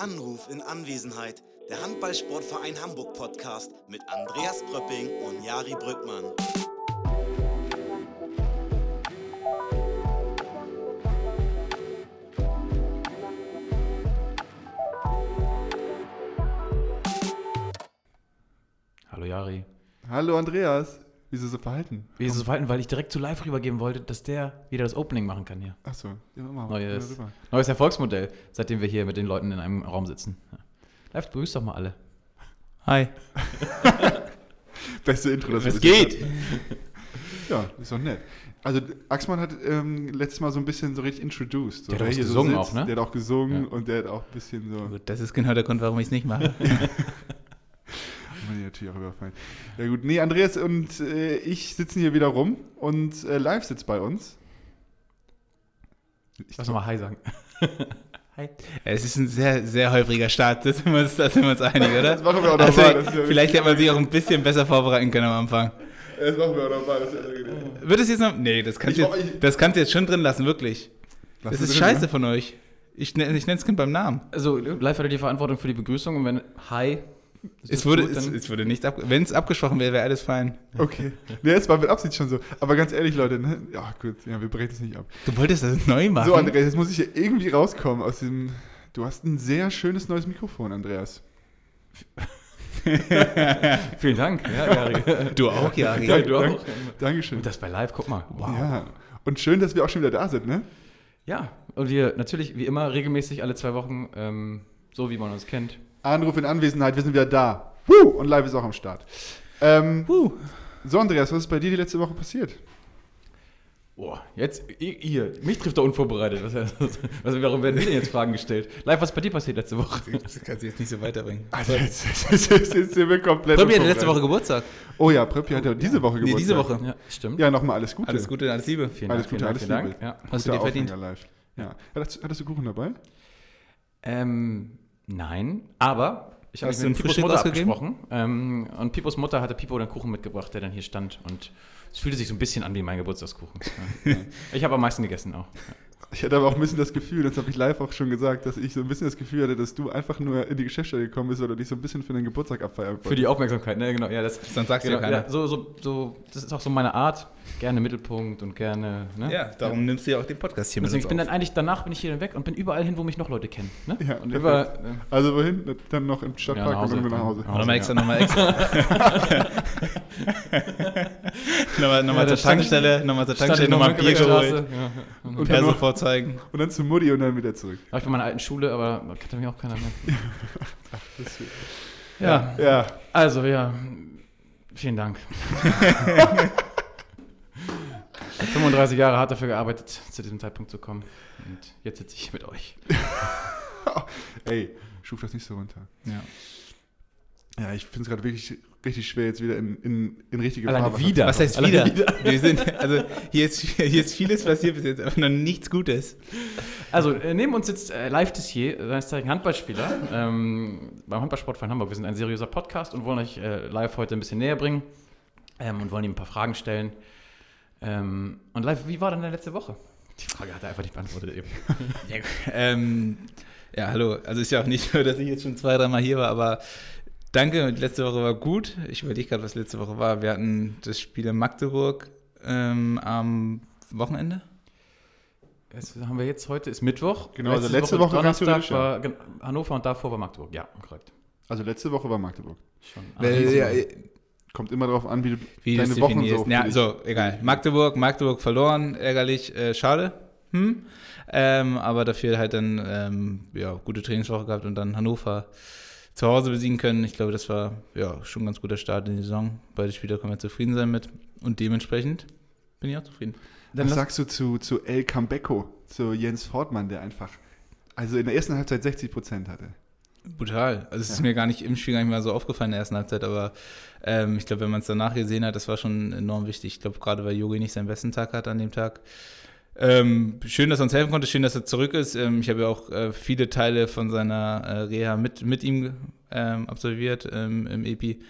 Anruf in Anwesenheit. Der Handballsportverein Hamburg Podcast mit Andreas Pröpping und Jari Brückmann. Hallo Jari. Hallo Andreas. Wieso so verhalten? Wie ist es so verhalten, weil ich direkt zu live rübergeben wollte, dass der wieder das Opening machen kann hier. Achso, ja, mach mal. Neues, rüber. neues Erfolgsmodell, seitdem wir hier mit den Leuten in einem Raum sitzen. Ja. Live, begrüßt doch mal alle. Hi. Beste Intro, das wir Es geht. Ja, ist doch nett. Also Axmann hat ähm, letztes Mal so ein bisschen so richtig introduced. So, Der hat auch gesungen so auch, ne? Der hat auch gesungen Ja. und der hat auch ein bisschen so. Gut, das ist genau der Grund, warum ich es nicht mache. Natürlich auch überfallen. Ja gut, nee, Andreas und äh, ich sitzen hier wieder rum und äh, live sitzt bei uns. Ich Lass nochmal Hi sagen. Hi. es ist ein sehr, sehr holpriger Start, da sind wir uns, sind wir uns einig, oder? Das machen wir auch noch Also, ja vielleicht hätte man sich auch ein bisschen besser vorbereiten können am Anfang. Das machen wir auch noch mal. Das ist ja angenehm. Wird es jetzt noch? Nee, das kannst, Ich jetzt, ich- das kannst du jetzt schon drin lassen, wirklich. Lass Das ist drin, scheiße ne? von euch. Ich, nenn- ich nenne das Kind beim Namen. Also, live hatte die Verantwortung für die Begrüßung und wenn Hi. Ist Es wurde, gut, es, es wurde nicht ab, wenn es abgesprochen wäre, wäre alles fein. Okay. Nee, es war mit Absicht schon so. Aber ganz ehrlich, Leute, ne? Ja, gut, ja, wir brechen es nicht ab. Du wolltest das neu machen. So, Andreas, jetzt muss ich hier irgendwie rauskommen aus dem. Du hast ein sehr schönes neues Mikrofon, Andreas. Vielen Dank. Ja, Jari. Du auch, Jari. Ja, du Dank- auch. Dankeschön. Und das bei live, guck mal. Wow. Ja. Und schön, dass wir auch schon wieder da sind, ne? Ja, und wir natürlich, wie immer, regelmäßig alle zwei Wochen, ähm, so wie man uns kennt. Anruf in Anwesenheit, wir sind wieder da. Woo! Und live ist auch am Start. Ähm, Huh. so, Andreas, was ist bei dir die letzte Woche passiert? Boah, jetzt, i- hier, mich trifft er unvorbereitet. Was, was, warum werden wir denn jetzt Fragen gestellt? Live, was ist bei dir passiert letzte Woche? Das kannst du jetzt nicht so weiterbringen. Also, jetzt, jetzt, jetzt, jetzt sind wir komplett. Pröppi hatte letzte Woche. Geburtstag. Oh ja, Pröppi hatte diese Woche Nee, Geburtstag. diese Woche. Ja, stimmt. Ja, nochmal alles Gute. Alles Gute, alles Liebe. Vielen Alles Dank, Gute, vielen alles Dank, Liebe. Ja. Hast du dir Guter verdient. Live. Ja. Hattest, hattest du Kuchen dabei? Ähm, nein, aber ich habe du mit Pipos Mutter ausgegeben? abgesprochen. Ähm, und Pipos Mutter hatte Pipo den Kuchen mitgebracht, der dann hier stand. Und es fühlte sich so ein bisschen an wie mein Geburtstagskuchen. Ja, ja. Ich habe am meisten gegessen auch. Ich hatte aber auch ein bisschen das Gefühl, das habe ich live auch schon gesagt, dass ich so ein bisschen das Gefühl hatte, dass du einfach nur in die Geschäftsstelle gekommen bist oder dich so ein bisschen für den Geburtstag abfeiern Für die Aufmerksamkeit, ne? Genau, ja, das, Sonst sagst du genau, ja keiner. ja, so, so, so, das ist auch so meine Art. Gerne Mittelpunkt und gerne. Ne? Ja, darum nimmst du ja auch den Podcast hier mit Deswegen, uns ich bin auf. dann eigentlich, danach bin ich hier dann weg und bin überall hin, wo mich noch Leute kennen. Ne? Ja, und über, äh, Also wohin? Dann noch im Ja, Stadtpark nach und dann wieder nach Hause. Ja. Nochmal extra, Ja. nochmal extra. nochmal nochmal Ja, zur Tankstelle, nochmal zur Tankstelle, nochmal Bier geholt. Ja. Und dann noch- vorzeigen. Und dann zu Mutti und dann wieder zurück. war ich bei meiner alten Schule, aber da kannte mich auch keiner mehr. Das, Ja, ja, also ja, vielen Dank. 35 Jahre hart dafür gearbeitet, zu diesem Zeitpunkt zu kommen. Und jetzt sitze ich hier mit euch. ey, schuf das nicht so runter. Ja. Ja, ich finde es gerade wirklich richtig schwer, jetzt wieder in, in, in richtige Alleine Fahrwasser wieder. Was heißt wieder? wieder. Wir sind, also hier ist, hier ist vieles passiert bis jetzt, aber noch nichts Gutes. Also, äh, neben uns sitzt äh, Live Tissier, seines Zeichen Handballspieler, ähm, beim Handballsportverein Hamburg. Wir sind ein seriöser Podcast und wollen euch äh, live heute ein bisschen näher bringen ähm, und wollen ihm ein paar Fragen stellen. Ähm, und live, wie war denn deine letzte Woche? Die Frage hat er einfach nicht beantwortet eben. Ja, ähm, ja, hallo. Also ist ja auch nicht so, dass ich jetzt schon zwei, dreimal hier war, aber danke. Die letzte Woche war gut. Ich überlege gerade, was letzte Woche war. Wir hatten das Spiel in Magdeburg ähm, am Wochenende. Das haben wir jetzt heute, ist Mittwoch. Genau, also letzte Woche kannst du Donnerstag das war gen- Hannover und davor war Magdeburg. Ja, korrekt. Also letzte Woche war Magdeburg. Schon. Äh, ja, Kommt immer darauf an, wie du wie deine Wochen so. ja, so, egal. Magdeburg, Magdeburg verloren, ärgerlich, äh, schade. Hm? Ähm, aber dafür halt dann ähm, ja, gute Trainingswoche gehabt und dann Hannover zu Hause besiegen können. Ich glaube, das war ja schon ein ganz guter Start in die Saison. Beide Spieler können wir zufrieden sein mit und dementsprechend bin ich auch zufrieden. Dann Was sagst du zu, zu El Cambeco, zu Jens Fortmann, der einfach, also in der ersten Halbzeit 60 Prozent hatte? Brutal. Also es ist Ja. mir gar nicht im Spiel gar nicht mal so aufgefallen in der ersten Halbzeit, aber ähm, ich glaube, wenn man es danach gesehen hat, das war schon enorm wichtig. Ich glaube, gerade weil Yogi nicht seinen besten Tag hat an dem Tag. Ähm, schön, dass er uns helfen konnte, schön, dass er zurück ist. Ähm, ich habe ja auch äh, viele Teile von seiner äh, Reha mit, mit ihm ähm, absolviert ähm, im EPI.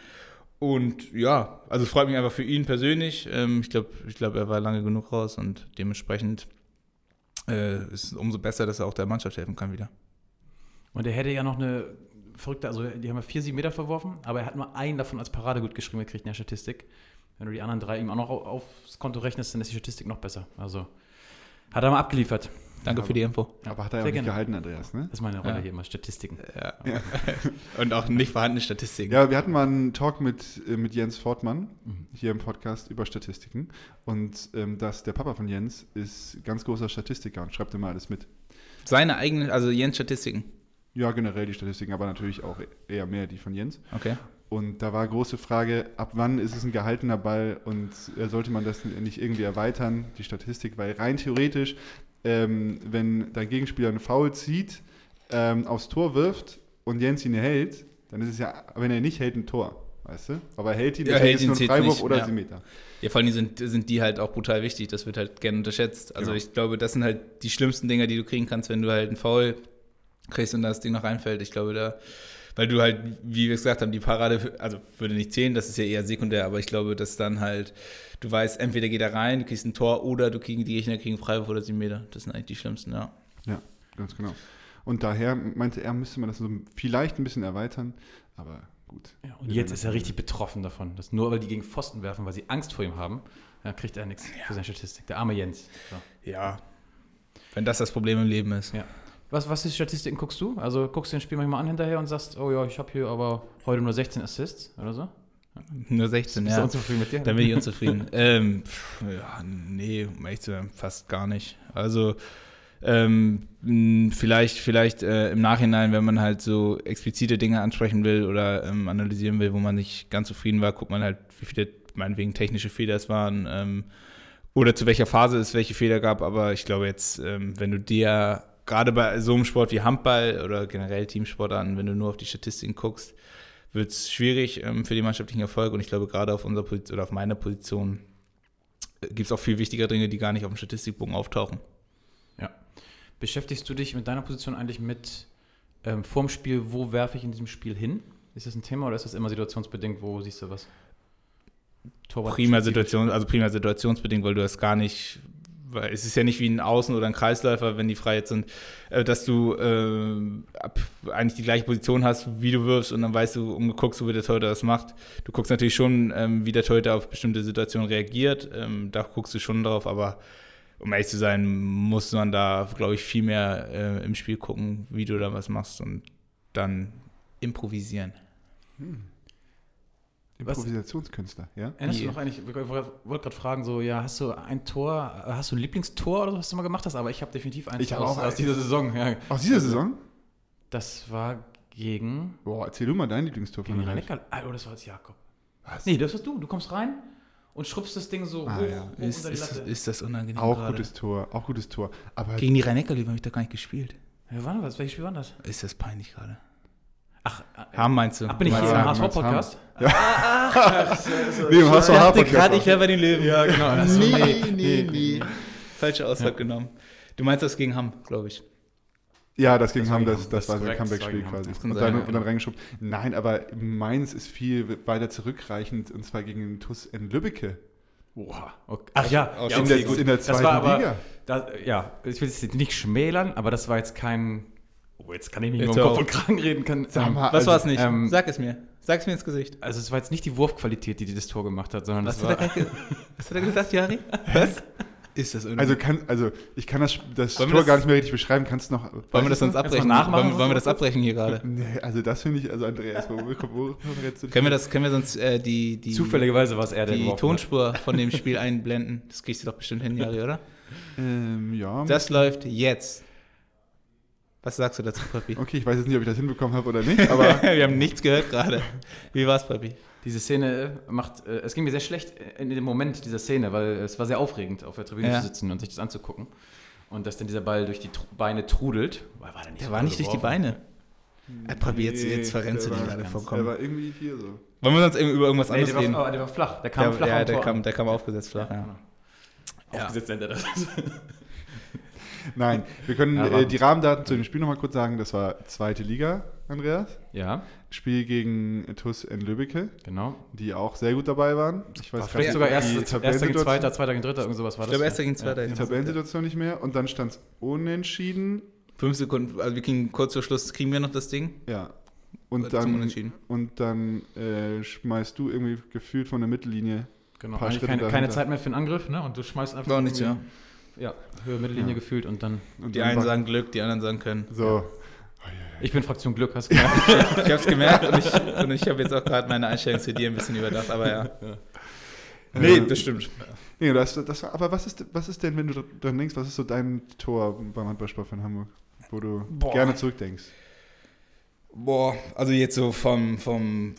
Und ja, also freut mich einfach für ihn persönlich. Ähm, ich glaube, ich glaub, er war lange genug raus und dementsprechend äh, ist es umso besser, dass er auch der Mannschaft helfen kann wieder. Und er hätte ja noch eine verrückte, also die haben ja vier, sieben Meter verworfen, aber er hat nur einen davon als Parade gut geschrieben gekriegt in der Statistik. Wenn du die anderen drei ihm auch noch au- aufs Konto rechnest, dann ist die Statistik noch besser. Also hat er mal abgeliefert. Danke für die Info. Aber hat er ja nicht gerne. gehalten, Andreas, ne? Das ist meine Rolle Ja. hier immer, Statistiken. Ja. Und auch nicht vorhandene Statistiken. Ja, wir hatten mal einen Talk mit, äh, mit Jens Fortmann Mhm. hier im Podcast über Statistiken. Und ähm, das, der Papa von Jens ist ganz großer Statistiker und schreibt immer alles mit. Seine eigenen, also Jens Statistiken. Ja, generell die Statistiken, aber natürlich auch eher mehr die von Jens. Okay. Und da war große Frage, ab wann ist es ein gehaltener Ball und äh, sollte man das nicht irgendwie erweitern, die Statistik, weil rein theoretisch, ähm, wenn dein Gegenspieler einen Foul zieht, ähm, aufs Tor wirft und Jens ihn hält, dann ist es ja, wenn er nicht hält, ein Tor, weißt du? Aber er hält ihn, Ja, hält ist ihn nur ein Freiwurf nicht, oder ja. 7 Meter. Ja, vor allem sind, sind die halt auch brutal wichtig. Das wird halt gerne unterschätzt. Also Genau. ich glaube, das sind halt die schlimmsten Dinger, die du kriegen kannst, wenn du halt einen Foul kriegst und das Ding noch reinfällt. Ich glaube, da, weil du halt, wie wir gesagt haben, die Parade, also würde nicht zählen, das ist ja eher sekundär, aber ich glaube, dass dann halt, du weißt, entweder geht er rein, du kriegst ein Tor oder du kriegst, die Gegner kriegen Freiwurf oder 7 Meter. Das sind eigentlich die schlimmsten, ja. Ja, ganz genau. Und daher meinte er, müsste man das so vielleicht ein bisschen erweitern, aber gut. Ja, und jetzt ist er richtig betroffen davon. Dass nur weil die gegen Pfosten werfen, weil sie Angst vor ihm haben, ja, kriegt er nichts für seine Statistik. Der arme Jens. So. Ja. Wenn das das Problem im Leben ist. Ja. Was, was für Statistiken guckst du? Also guckst du ein Spiel manchmal an hinterher und sagst, oh ja, ich habe hier aber heute nur 16 Assists oder so? Nur 16, Bist du ja. unzufrieden mit dir? Da bin ich unzufrieden. ähm, pff, ja, nee, um ehrlich zu sein, fast gar nicht. Also ähm, vielleicht, vielleicht äh, im Nachhinein, wenn man halt so explizite Dinge ansprechen will oder ähm, analysieren will, wo man nicht ganz zufrieden war, guckt man halt, wie viele meinetwegen technische Fehler es waren ähm, oder zu welcher Phase es welche Fehler gab. Aber ich glaube jetzt, ähm, wenn du dir gerade bei so einem Sport wie Handball oder generell Teamsportarten, wenn du nur auf die Statistiken guckst, wird es schwierig ähm, für den mannschaftlichen Erfolg. Und ich glaube, gerade auf unserer Position oder auf meiner Position gibt es auch viel wichtigere Dinge, die gar nicht auf dem Statistikbogen auftauchen. Beschäftigst du dich mit deiner Position eigentlich mit ähm, vorm Spiel, wo werfe ich in diesem Spiel hin? Ist das ein Thema oder ist das immer situationsbedingt? Wo siehst du was? Torwart- Prima Situation, also prima situationsbedingt, weil du das gar nicht, weil es ist ja nicht wie ein Außen- oder ein Kreisläufer, wenn die frei jetzt sind, äh, dass du äh, eigentlich die gleiche Position hast, wie du wirfst und dann weißt du, umgeguckst wie der Torhüter das macht. Du guckst natürlich schon, ähm, wie der Torhüter auf bestimmte Situationen reagiert, ähm, da guckst du schon drauf, aber um ehrlich zu sein, muss man da, glaube ich, viel mehr äh, im Spiel gucken, wie du da was machst und dann improvisieren. Was- Improvisationskünstler, ja? Erinnerst du noch eigentlich, ich wollte gerade fragen, so, ja, hast du ein Tor, hast du ein Lieblingstor oder so, was du mal gemacht hast? Aber ich habe definitiv eins Ich aus, auch aus dieser Saison. Ja. Aus dieser Saison? Das war gegen, Boah, erzähl du mal dein Lieblingstor gegen die von rhein Ah, oh, das war jetzt Jakob. Was? Nee, das warst du. Du kommst rein und schrubbst das Ding so Ah, hoch, ja. hoch Ist, unter die ist, Latte. ist das unangenehm Auch gerade? gutes Tor, auch gutes Tor. Aber Gegen die Rhein-Neckar-Löwen habe ich da gar nicht gespielt. ja, wann war das? Welches Spiel war das? Ist das peinlich gerade? Ach, äh, Haben meinst du? ach bin ich Ja, hier im ja, HSV-Podcast? nee, im HSV Podcast. ich wäre bei den Löwen. Ja, genau. Ach so, Nee, nee, nee. Falsche Aussage genommen. Du meinst das gegen Hamm, glaube ich. Ja, das Das gegen das, Hamm, das das war so ein korrekt, das Comeback-Spiel quasi. Das Und sein, dann, ja, und dann reingeschoben. Nein, aber meins ist viel weiter zurückreichend und zwar gegen den TuS in Lübbecke. Oha. Okay. Ach ja, Aus- ja in, okay, der, gut. in der Das zweiten war aber, Liga. Da, ja, ich will es jetzt nicht schmälern, aber das war jetzt kein. Oh, jetzt kann ich nicht mehr Jetzt um hör Kopf und Kragen reden. Kann, Sag ähm, mal, Was also, war es nicht? ähm, Sag es mir. Sag es mir ins Gesicht. also es war jetzt nicht die Wurfqualität, die, die das Tor gemacht hat, sondern Was das hat, war. er, ge- was hat er gesagt, Jari? Was? Ist das Also, kann, also ich kann das, das Tor das- gar nicht mehr richtig beschreiben. Kannst du noch. Wollen wir das sonst abbrechen? nachmachen, Wollen, wollen wir das was- abbrechen hier gerade? Nee, also das finde ich, also Andreas, wo, wo, wo, wo Können wir das, können wir sonst äh, die, die, Zufälligerweise war es er, der die geworfen hat. Tonspur von dem Spiel einblenden? Das kriegst du doch bestimmt hin, Jari, oder? Ähm, ja. Das läuft jetzt. Was sagst du dazu, Papi? Okay, ich weiß jetzt nicht, ob ich das hinbekommen habe oder nicht, aber wir haben nichts gehört gerade. Wie war's, Papi? Diese Szene macht, äh, es ging mir sehr schlecht in dem Moment dieser Szene, weil es war sehr aufregend, auf der Tribüne Ja. zu sitzen und sich das anzugucken. Und dass dann dieser Ball durch die Tru Beine trudelt. War, war der nicht Der so war nicht durch die? Beine. Äh, Papi, jetzt, jetzt verrennst du der dich gerade der vollkommen. war irgendwie hier so. Wollen wir sonst über irgendwas Nee, anderes der war, reden? aber der war flach. Der kam Der, flach ja, der Tor kam, der kam aufgesetzt flach, ja. Ja. Aufgesetzt nennt er das. Nein, wir können Ja, äh, die Rahmendaten zu dem Spiel nochmal kurz sagen. Das war zweite Liga, Andreas. ja, Spiel gegen TuS in Lübbecke, genau. die auch sehr gut dabei waren. Ich weiß War gar vielleicht nicht, sogar die erster, gegen Tabellensituation- zweiter, zweiter gegen dritter, irgend sowas war Ich das. glaube, erster gegen zweiter. Die Tabellensituation nicht mehr. Und dann stand es unentschieden Fünf Sekunden, also wir kriegen kurz vor Schluss, kriegen wir noch das Ding. Ja. Und dann, Unentschieden. und dann äh, schmeißt du irgendwie gefühlt von der Mittellinie. Genau, keine, keine. Zeit mehr für einen Angriff, ne? Und du schmeißt einfach. War nichts, ja. Ja, Höhe, Mittellinie Ja. gefühlt und dann. Und Die einen war- sagen Glück, die anderen sagen können. So. Ich bin Fraktion Glück, hast du gemerkt? Ich habe es gemerkt und ich, und ich habe jetzt auch gerade meine Einstellung zu dir ein bisschen überdacht, aber ja. Nee, Äh, das stimmt. Nee, das, das, aber was ist, was ist denn, wenn du dran denkst, was ist so dein Tor beim Handballsport von Hamburg, wo du Boah. gerne zurückdenkst? Boah, also jetzt so vom, vom,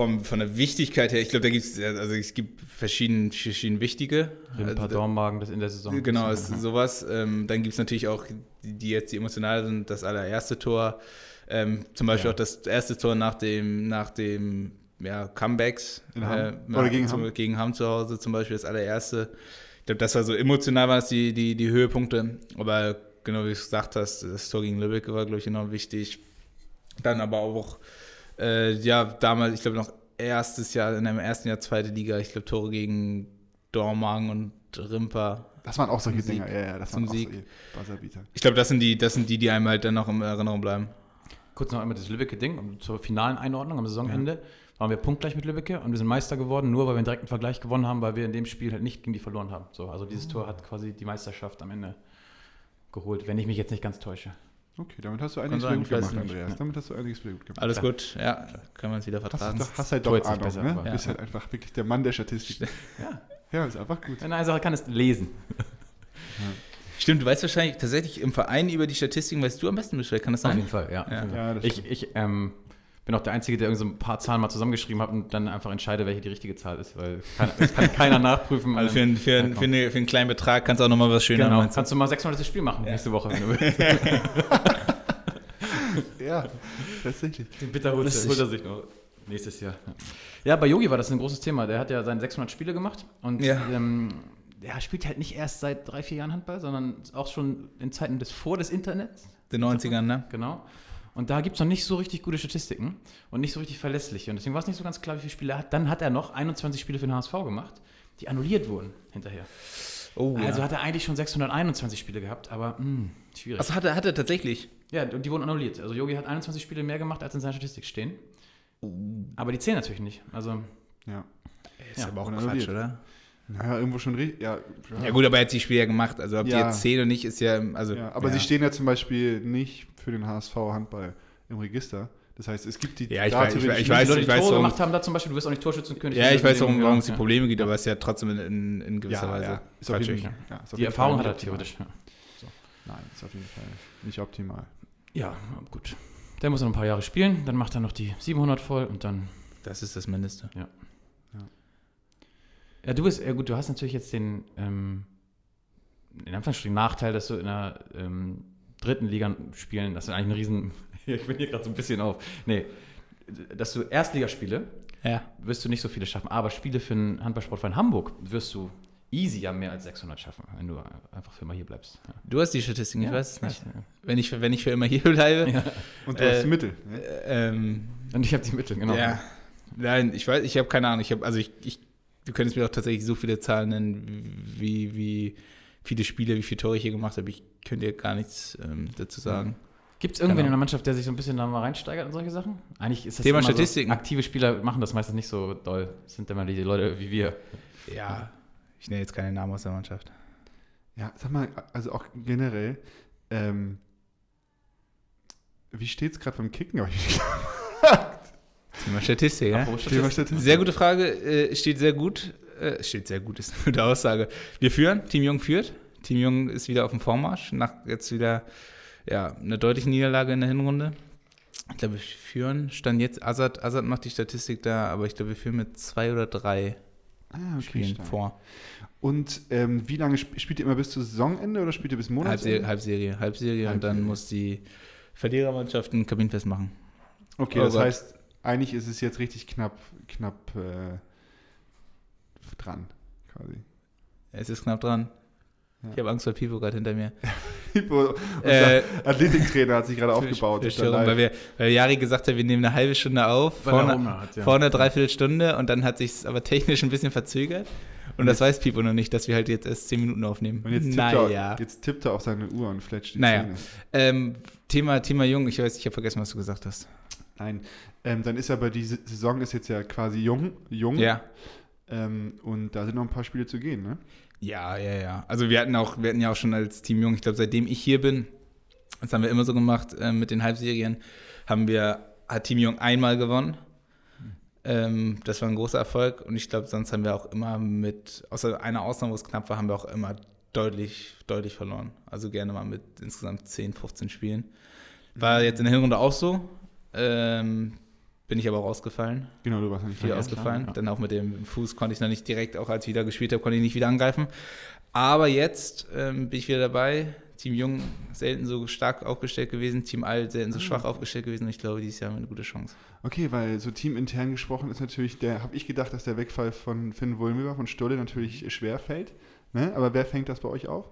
vom, von der Wichtigkeit her, ich glaube, da gibt es, also es gibt verschieden, verschieden wichtige. Rimpa, Also, Dornmagen, das in der Saison. Genau, ist Ja. sowas. Ähm, dann gibt es natürlich auch, die, die jetzt die emotional sind, das allererste Tor. Ähm, zum Beispiel Ja. auch das erste Tor nach dem, nach dem ja, Comebacks. Äh, Oder gegen zum, Hamm? Gegen Hamm zu Hause zum Beispiel, das allererste. Ich glaube, das war so emotional, waren das die, die, die Höhepunkte. Aber genau wie du es gesagt hast, das Tor gegen Lübeck war, glaube ich, enorm wichtig. Dann aber auch, äh, ja, damals, ich glaube noch erstes Jahr, in einem ersten Jahr zweite Liga, ich glaube Tore gegen Dormagen und Rimper. Das waren auch solche Dinger, Sieg. ja, ja, das waren auch Sieg. solche Buzzerbeater. Ich glaube, das sind die, das sind die, die einem halt dann noch in Erinnerung bleiben. Kurz noch einmal das Lübbecke-Ding, um zur finalen Einordnung am Saisonende. Waren wir punktgleich mit Lübbecke und wir sind Meister geworden, nur weil wir einen direkten Vergleich gewonnen haben, weil wir in dem Spiel halt nicht gegen die verloren haben. So, also dieses Tor hat quasi die Meisterschaft am Ende geholt, wenn ich mich jetzt nicht ganz täusche. Okay, damit hast du einiges wieder gut gemacht, nicht. Andreas. Damit hast du einiges wieder gut gemacht. Alles Ja. gut, ja, kann man es wieder Hast, vertragen. doch, hast halt Tor doch Ahnung, besser, ne? Du bist Ja. halt einfach wirklich der Mann der Statistik. Ja. Ja, ist einfach gut. Eine Sache kann, ist lesen. Stimmt, du weißt wahrscheinlich tatsächlich im Verein über die Statistiken, weißt du am besten Bescheid, kann das Auf sein? jeden Fall, ja. Ja. Ja, das ich stimmt. ich ähm, bin auch der Einzige, der irgend so ein paar Zahlen mal zusammengeschrieben hat und dann einfach entscheide, welche die richtige Zahl ist, weil kann, das kann keiner nachprüfen. Also für, einen- für, einen- für, eine, für einen kleinen Betrag kannst du auch nochmal was schöner genau, machen. kannst du mal 600. Spiel machen nächste Woche, wenn du willst. Ja, tatsächlich. Den Bitterhut Lustig. holt er sich noch nächstes Jahr. Ja, bei Yogi war das ein großes Thema. Der hat ja seine 600 Spiele gemacht und Ja. ähm, der spielt halt nicht erst seit drei, vier Jahren Handball, sondern auch schon in Zeiten des vor des Internets. Den 90ern, ne? Genau. Und da gibt es noch nicht so richtig gute Statistiken und nicht so richtig verlässliche. Und deswegen war es nicht so ganz klar, wie viele Spiele er hat. Dann hat er noch 21 Spiele für den HSV gemacht, die annulliert wurden hinterher. Oh, Also ja. hat er eigentlich schon 621 Spiele gehabt, aber mh, schwierig. Also hat er, hat er tatsächlich. Ja, und die wurden annulliert. Also Yogi hat 21 Spiele mehr gemacht, als in seiner Statistik stehen. Aber die zählen natürlich nicht. Also Ja. Ist Ja, aber auch und Quatsch, oder? Naja, irgendwo schon richtig. Ja, Ja gut, aber er hat die Spiele ja gemacht. Also ob die Ja. jetzt zählen oder nicht, ist ja, also... Ja, aber ja. sie stehen ja zum Beispiel nicht für den HSV Handball im Register. Das heißt, es gibt die Ja, ich weiß- ich ich nicht. weiß- die Leute, die weiß, Tore warum- gemacht haben, da zum Beispiel, du wirst auch nicht Torschützenkönig. Ja, ich weiß, warum, ja, es die ja. Probleme gibt, aber es ist ja trotzdem in, in, in gewisser ja, Weise ja. Ist auf jeden, ja, ist auf Die Erfahrung hat er theoretisch. Ja. Nein, ist auf jeden Fall nicht optimal. ja, gut. Der muss noch ein paar Jahre spielen, dann macht er noch die 700 voll und dann. Das ist das Mindeste. Ja, du bist, ja gut, du hast natürlich jetzt den, ähm, in Anführungsstrichen Nachteil, dass du in der ähm, dritten Liga spielen, das ist eigentlich ein Riesen. ich bin hier gerade so ein bisschen auf. Nee, dass du Erstligaspiele Ja. wirst du nicht so viele schaffen, aber Spiele für den Handballsportverein Hamburg wirst du easy ja mehr als 600 schaffen, wenn du einfach für immer hier bleibst. Ja. Du hast die Statistiken, ich Ja, weiß es nicht. ja. Wenn, ich, wenn ich für immer hier bleibe. Ja. Und du Äh, hast die Mittel. Ne? äh, Ähm, Und ich habe die Mittel, genau. Ja. Nein, ich weiß, ich habe keine Ahnung. Ich habe, also ich, ich, du könntest mir auch tatsächlich so viele Zahlen nennen, wie, wie viele Spiele, wie viele Tore ich hier gemacht habe. Ich könnte dir gar nichts ähm, dazu sagen. Gibt es irgendwen in der Mannschaft, der sich so ein bisschen da mal reinsteigert in solche Sachen? Eigentlich ist das Thema immer Statistiken. So, aktive Spieler machen das meistens nicht so doll. Das sind immer die Leute wie wir. Ja, ich nenne jetzt keine Namen aus der Mannschaft. Ja, sag mal, also auch generell, ähm, wie steht es gerade beim Kicken? Thema Statistik, ja? Thema Statistik. Statistik. Sehr gute Frage, äh, steht sehr gut. Äh, steht sehr gut, ist eine gute Aussage. Wir führen, Team Jung führt. Team Jung ist wieder auf dem Vormarsch, nach jetzt wieder ja, eine deutliche Niederlage in der Hinrunde. Ich glaube, wir führen, stand jetzt, Azad, Azad macht die Statistik da, aber ich glaube, wir führen mit zwei oder drei Ah, okay, Spielen stark. vor. Und ähm, wie lange sp spielt ihr immer bis zu Saisonende oder spielt ihr bis Monatsende? Halbserie, Halbserie, Halbserie und dann muss die Verlierermannschaft ein Kabinenfest machen. Okay, Oh das Gott. heißt, eigentlich ist es jetzt richtig knapp, knapp äh, dran, quasi. Es ist knapp dran. Ja. Ich habe Angst vor Pipo gerade hinter mir. Unser Äh, Athletiktrainer hat sich gerade aufgebaut. Störung, weil, wir, weil Jari gesagt hat, wir nehmen eine halbe Stunde auf, Weil vorne, hat, ja. vorne dreiviertel Stunde und dann hat sich aber technisch ein bisschen verzögert. Und das weiß Pipo noch nicht, dass wir halt jetzt erst 10 Minuten aufnehmen. Und jetzt tippt, naja. er, jetzt tippt er auf seine Uhr und fletscht die Naja. Zähne. Ähm, Thema, Thema Jung, ich weiß, ich habe vergessen, was du gesagt hast. Nein, ähm, dann ist aber die Saison ist jetzt ja quasi jung, jung. Ja. Ähm, und da sind noch ein paar Spiele zu gehen, ne? Ja, ja, ja. Also wir hatten auch, wir hatten ja auch schon als Team Jung, ich glaube, seitdem ich hier bin, das haben wir immer so gemacht äh, mit den Halbserien, haben wir, hat Team Jung einmal gewonnen. Ähm, das war ein großer Erfolg und ich glaube, sonst haben wir auch immer mit, außer einer Ausnahme, wo es knapp war, haben wir auch immer deutlich, deutlich verloren. Also gerne mal mit insgesamt 10, 15 Spielen. War jetzt in der Hinrunde auch so. Ähm, bin ich aber auch ausgefallen. Genau, du warst nicht Viel ausgefallen. ja. Dann auch mit dem Fuß konnte ich noch nicht direkt, auch als ich wieder gespielt habe, konnte ich nicht wieder angreifen. Aber jetzt ähm, bin ich wieder dabei. Team Jung selten so stark aufgestellt gewesen, Team Alt selten so Ah. schwach aufgestellt gewesen. Und ich glaube, dieses Jahr haben wir eine gute Chance. Okay, weil so teamintern gesprochen ist natürlich, der habe ich gedacht, dass der Wegfall von Finn Wulmüller von Stolle natürlich schwer fällt. Ne? Aber wer fängt das bei euch auf?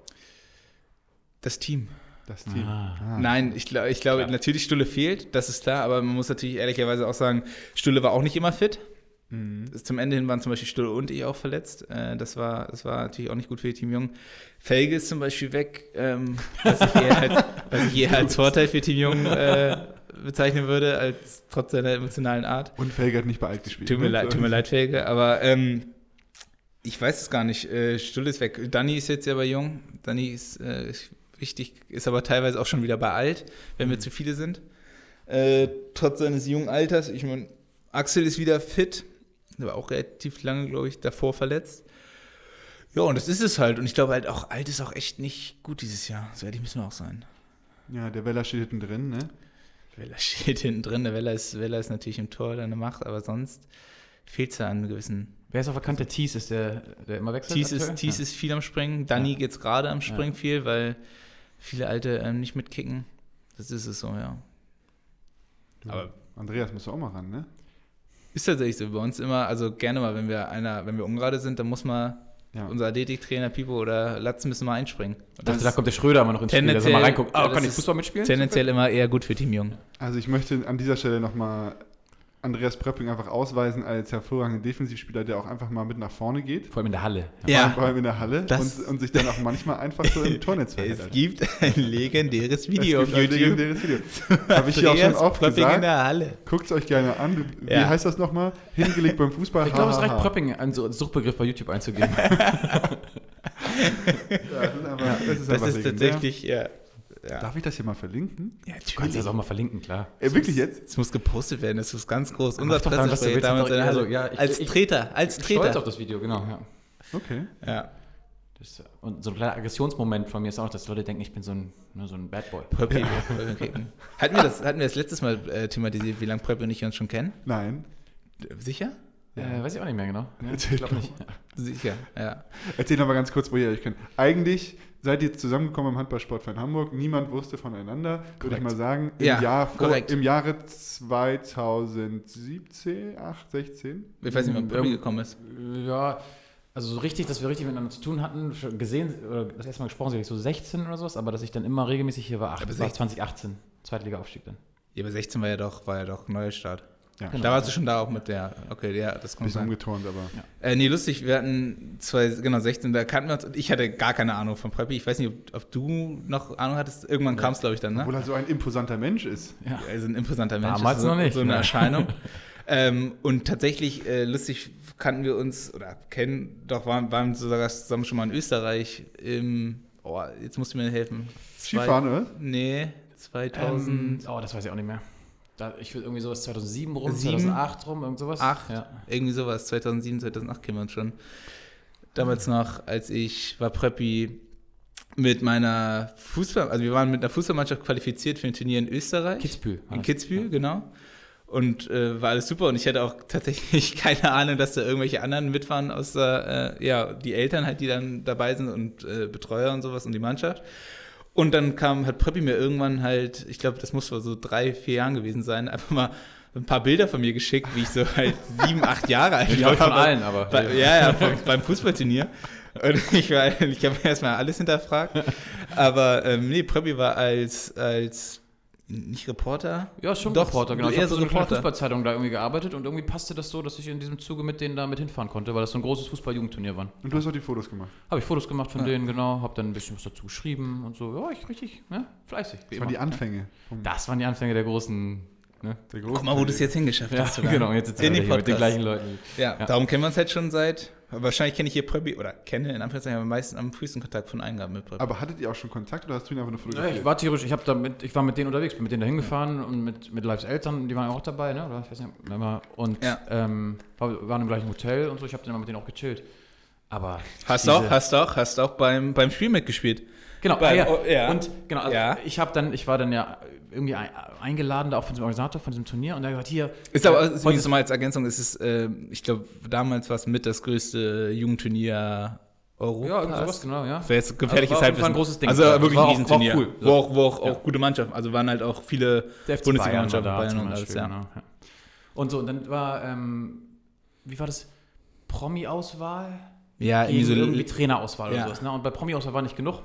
Das Team. Das Team. Ah. Ah. Nein, ich, glaub- ich glaube, Klar. natürlich Stulle fehlt, das ist klar, aber man muss natürlich ehrlicherweise auch sagen, Stulle war auch nicht immer fit. Mhm. Zum Ende hin waren zum Beispiel Stulle und ich auch verletzt. Äh, Das war, das war natürlich auch nicht gut für Team Jung. Felge ist zum Beispiel weg, ähm, was, ich eher als, was ich eher als Vorteil für Team Jung äh, bezeichnen würde, als trotz seiner emotionalen Art. Und Felge hat nicht bei Alt gespielt. Tut mir ne? leid, tut mir leid, Felge, aber ähm, ich weiß es gar nicht. Äh, Stulle ist weg. Danny ist jetzt ja bei Jung. Danny ist äh, wichtig, ist aber teilweise auch schon wieder bei alt, wenn wir zu viele sind. Äh, trotz seines jungen Alters. Ich meine, Axel ist wieder fit. Der war auch relativ lange, glaube ich, davor verletzt. Ja, und das ist es halt. Und ich glaube halt auch, alt ist auch echt nicht gut dieses Jahr. So ehrlich müssen wir auch sein. Ja, der Weller steht hinten drin, ne? Weller steht hinten drin. Der Weller ist, Weller ist natürlich im Tor eine Macht, aber sonst fehlt es ja an gewissen Wer ist auf der Kante? Thies ist der, der immer wechselt? Thies ist? Thies ja. ist viel am Springen. Danny Ja. jetzt gerade am Springen Ja. viel, weil viele Alte ähm, nicht mitkicken. Das ist es so, ja. Du, Aber- Andreas musst du auch mal ran, ne? Ist tatsächlich so. Bei uns immer, also gerne mal, wenn wir einer, wenn wir ungerade sind, dann muss mal Ja. unser Athletiktrainer Pipo oder Latz müssen mal einspringen. Und Ich dachte, das da kommt der Schröder mal noch ins Spiel, soll Tendenziell- mal ja, Ah, das kann ich ist Fußball mitspielen? tendenziell immer eher gut für Team Jung. Also ich möchte an dieser Stelle nochmal Andreas Pröpping einfach ausweisen als hervorragenden Defensivspieler, der auch einfach mal mit nach vorne geht. Vor allem in der Halle. Ja. Vor allem in der Halle und, und sich dann auch manchmal einfach so im Tornetz verhält. Es gibt ein legendäres Es Video auf gibt ein YouTube. legendäres Video. Habe ich hier auch schon Andreas oft Pröpping in gesagt. der Halle. Guckt es euch gerne an. Wie Ja. heißt das nochmal? Hingelegt beim Fußball. Ich glaube, es reicht. Pröpping als Suchbegriff bei YouTube einzugeben. Ja, das ist einfach, das ist, Das einfach ist tatsächlich, ja. Ja. Darf ich das hier mal verlinken? ja Du kannst das auch mal verlinken, klar. Äh, wirklich jetzt? Es muss gepostet werden, das ist ganz groß. Unser dann, was du Pressesprecher damals doch in der eher so, Halle. ja, ich- als ich- Treter, als Ich bin stolz Treter. auf das Video, genau. Ja. Okay. Ja. Das, und so ein kleiner Aggressionsmoment von mir ist auch, dass Leute denken, ich bin so ein, nur so ein Bad Boy. Pröppi kicken. Hatten wir das, hatten wir das letztes Mal äh, thematisiert, wie lange Pröppi und ich uns schon kennen? Nein. Sicher? Äh, weiß ich auch nicht mehr genau. Ja, Erzähl ich glaube nicht. Sicher, ja. Erzähl noch mal ganz kurz, wo ihr euch kennt. Eigentlich seid ihr zusammengekommen im Handballsportverein Hamburg. Niemand wusste voneinander, würde ich mal sagen. Im, Ja, Jahr vor, korrekt. Im Jahre 2017, 8, 16. Ich weiß nicht, wann Pröppi Ähm, gekommen ist. Ja, also so richtig, dass wir richtig miteinander zu tun hatten, gesehen, oder das erste Mal gesprochen, so 16 oder sowas, aber dass ich dann immer regelmäßig hier war, ach, Aber das war 16. 2018, Zweitliga-Aufstieg dann. Ja, aber 16 war ja doch, war ja doch neuer Start. Ja, Genau. Da warst du schon da auch mit der, okay, ja, das ein kommt bisschen umgeturnt, aber. Äh, nee, lustig, wir hatten zwei, genau, 16, da kannten wir uns, und ich hatte gar keine Ahnung von Pröppi. Ich weiß nicht, ob, ob du noch Ahnung hattest. Irgendwann kam es, glaube ich, dann, ne? Obwohl er so ein imposanter Mensch ist. Ja. Also ein imposanter Mensch. Damals ist so, noch nicht, So eine ne? Erscheinung. ähm, und tatsächlich, äh, lustig, kannten wir uns, oder kennen, doch, waren, waren sogar zusammen schon mal in Österreich im, oh, jetzt musst du mir helfen. Zwei- Skifahren, oder? Nee, 2000, Ähm, oh, das weiß ich auch nicht mehr. Da, ich würde irgendwie sowas 2007 rum, Sieben? 2008 rum, irgend sowas. Acht? Ja. irgendwie sowas, 2007, 2008 kennen wir uns schon. Damals noch, als ich war Preppi mit meiner Fußball, also wir waren mit einer Fußballmannschaft qualifiziert für ein Turnier in Österreich. Kitzbühel. In. Kitzbühel, genau. Und äh, war alles super und ich hatte auch tatsächlich keine Ahnung, dass da irgendwelche anderen mitfahren, außer äh, ja, die Eltern halt, die dann dabei sind und äh, Betreuer und sowas und die Mannschaft. Und dann kam, hat Preppi mir irgendwann halt, ich glaube, das muss vor so drei, vier Jahren gewesen sein, einfach mal ein paar Bilder von mir geschickt, wie ich so halt sieben, acht Jahre alt Ich war. glaube von allen, aber. Bei, ja, ja, beim, beim Fußballturnier. Und ich, war- ich habe erstmal alles hinterfragt. Aber ähm, nee, Preppi war als, als nicht Reporter? Ja, schon Doch, Reporter, genau. Ich habe so so eine kleine Reporter. Fußballzeitung da irgendwie gearbeitet und irgendwie passte das so, dass ich in diesem Zuge mit denen da mit hinfahren konnte, weil das so ein großes Fußball-Jugendturnier war. Und du hast auch die Fotos gemacht. Habe ich Fotos gemacht von Ja. denen, genau, habe dann ein bisschen was dazu geschrieben und so. Ja, ich richtig, ne, fleißig. Das waren die Anfänge. vom- Das waren die Anfänge der großen. Ne? Guck mal, wo du es jetzt hingeschafft Ja, hast. sogar. genau, jetzt sitzen In wir die hier mit den gleichen Leuten. Ja, Ja. darum kennen wir uns halt schon seit. Wahrscheinlich kenne ich hier Pröbi, oder kenne in Anführungszeichen am meisten am frühesten Kontakt von Eingaben mit Pröbi. Aber hattet ihr auch schon Kontakt oder hast du ihn einfach nur Ja, fotografiert? ich war theoretisch, ich, hab da mit, ich war mit denen unterwegs, bin mit denen da hingefahren und mit, mit Lives Eltern, die waren auch dabei, ne? Oder ich weiß nicht, immer. Und Ja. ähm, war- waren im gleichen Hotel und so, ich habe dann immer mit denen auch gechillt. Aber. Hast auch, hast du auch, hast auch beim, beim Spiel mitgespielt. Genau, Bei- ah, ja. oh, ja. Und genau, also Ja. ich habe dann, ich war dann ja irgendwie ein, eingeladen, da auch von diesem Organisator von diesem Turnier und hat gesagt, hier. Ist aber äh, heute nochmal als Ergänzung, es ist, äh, ich glaube, damals war es mit das größte Jugendturnier Europas. Ja, irgendwie sowas, genau, ja. Wäre jetzt gefährliches Also war jeden Fall Halbwissen. ein großes Ding. Also Ja, wirklich war ein Riesenturnier. war auch cool. Wo auch, wo auch, Ja. auch gute Mannschaften, also waren halt auch viele Bundesliga-Mannschaften, Bayern war da Bayern und alles, ja. genau, ja. Und so, und dann war, ähm, wie war das? Promi-Auswahl? Ja, Gegen irgendwie so irgendwie Trainerauswahl Ja. oder sowas. Ne? Und bei Promi-Auswahl war nicht genug.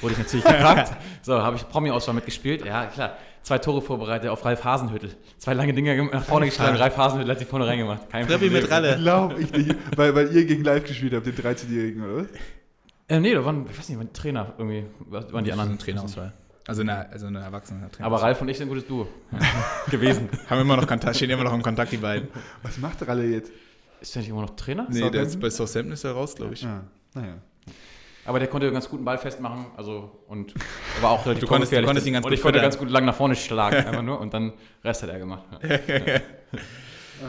Wurde ich natürlich gefragt. so, habe ich Promi-Auswahl mitgespielt. Ja, klar. Zwei Tore vorbereitet auf Ralf Hasenhüttel. Zwei lange Dinger nach vorne geschlagen. Ralf Hasenhüttel hat sie vorne reingemacht. Kein Problem. mit Ralle. Glaube ich nicht. Weil, weil ihr gegen live gespielt habt, den 13-Jährigen, oder? was? Ähm, nee, da waren, ich weiß nicht, waren Trainer irgendwie. Was waren die anderen? Trainerauswahl. Also eine, also eine erwachsene Trainerauswahl. Aber Ralf und ich sind ein gutes Duo gewesen. haben immer noch Kontakt, stehen immer noch im Kontakt, die beiden. Was macht Ralle jetzt? Ist der nicht immer noch Trainer? Nee, der ist bei Southampton ist er raus, glaube ich. Ah, naja. Aber der konnte einen ganz guten Ball festmachen, also und war auch relativ Du konntest- du konntest ihn ganz und gut ich konnte ganz gut lang nach vorne schlagen, einfach nur und dann Rest hat er gemacht. Ja,